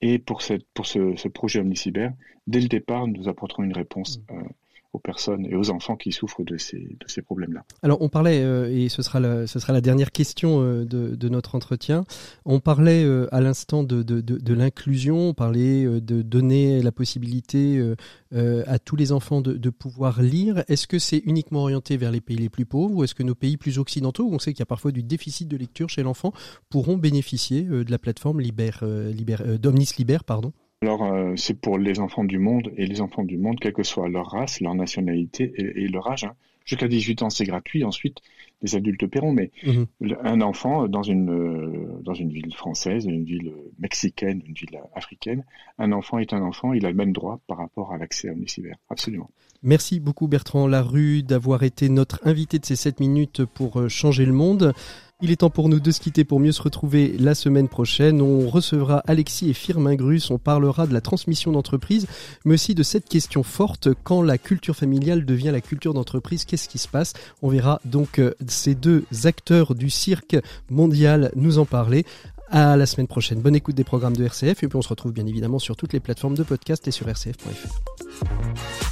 Et pour, cette, pour ce, ce projet Omnicyber, dès le départ, nous apporterons une réponse mmh. euh, aux personnes et aux enfants qui souffrent de ces, de ces problèmes-là. Alors on parlait, euh, et ce sera, la, ce sera la dernière question euh, de, de, notre entretien, on parlait euh, à l'instant de, de, de l'inclusion, on parlait de donner la possibilité à tous les enfants de, pouvoir lire. Est-ce que c'est uniquement orienté vers les pays les plus pauvres ou est-ce que nos pays plus occidentaux, où on sait qu'il y a parfois du déficit de lecture chez l'enfant, pourront bénéficier de la plateforme Liber, Liber, d'Omnis Liber pardon? Alors, euh, c'est pour les enfants du monde, et les enfants du monde, quelle que soit leur race, leur nationalité et, et leur âge. Hein. Jusqu'à 18 ans, c'est gratuit. Ensuite, les adultes paieront. Mais mmh. un enfant dans une, euh, dans une ville française, une ville mexicaine, une ville africaine, un enfant est un enfant. Il a le même droit par rapport à l'accès à Omnicyber. Absolument. Merci beaucoup Bertrand Larue d'avoir été notre invité de ces 7 minutes pour euh, changer le monde. Il est temps pour nous de se quitter pour mieux se retrouver la semaine prochaine. On recevra Alexis et Firmin Grus. On parlera de la transmission d'entreprise, mais aussi de cette question forte quand la culture familiale devient la culture d'entreprise. Qu'est-ce qui se passe? On verra donc euh, ces deux acteurs du cirque mondial nous en parler. À la semaine prochaine. Bonne écoute des programmes de RCF et puis on se retrouve bien évidemment sur toutes les plateformes de podcast et sur rcf.fr.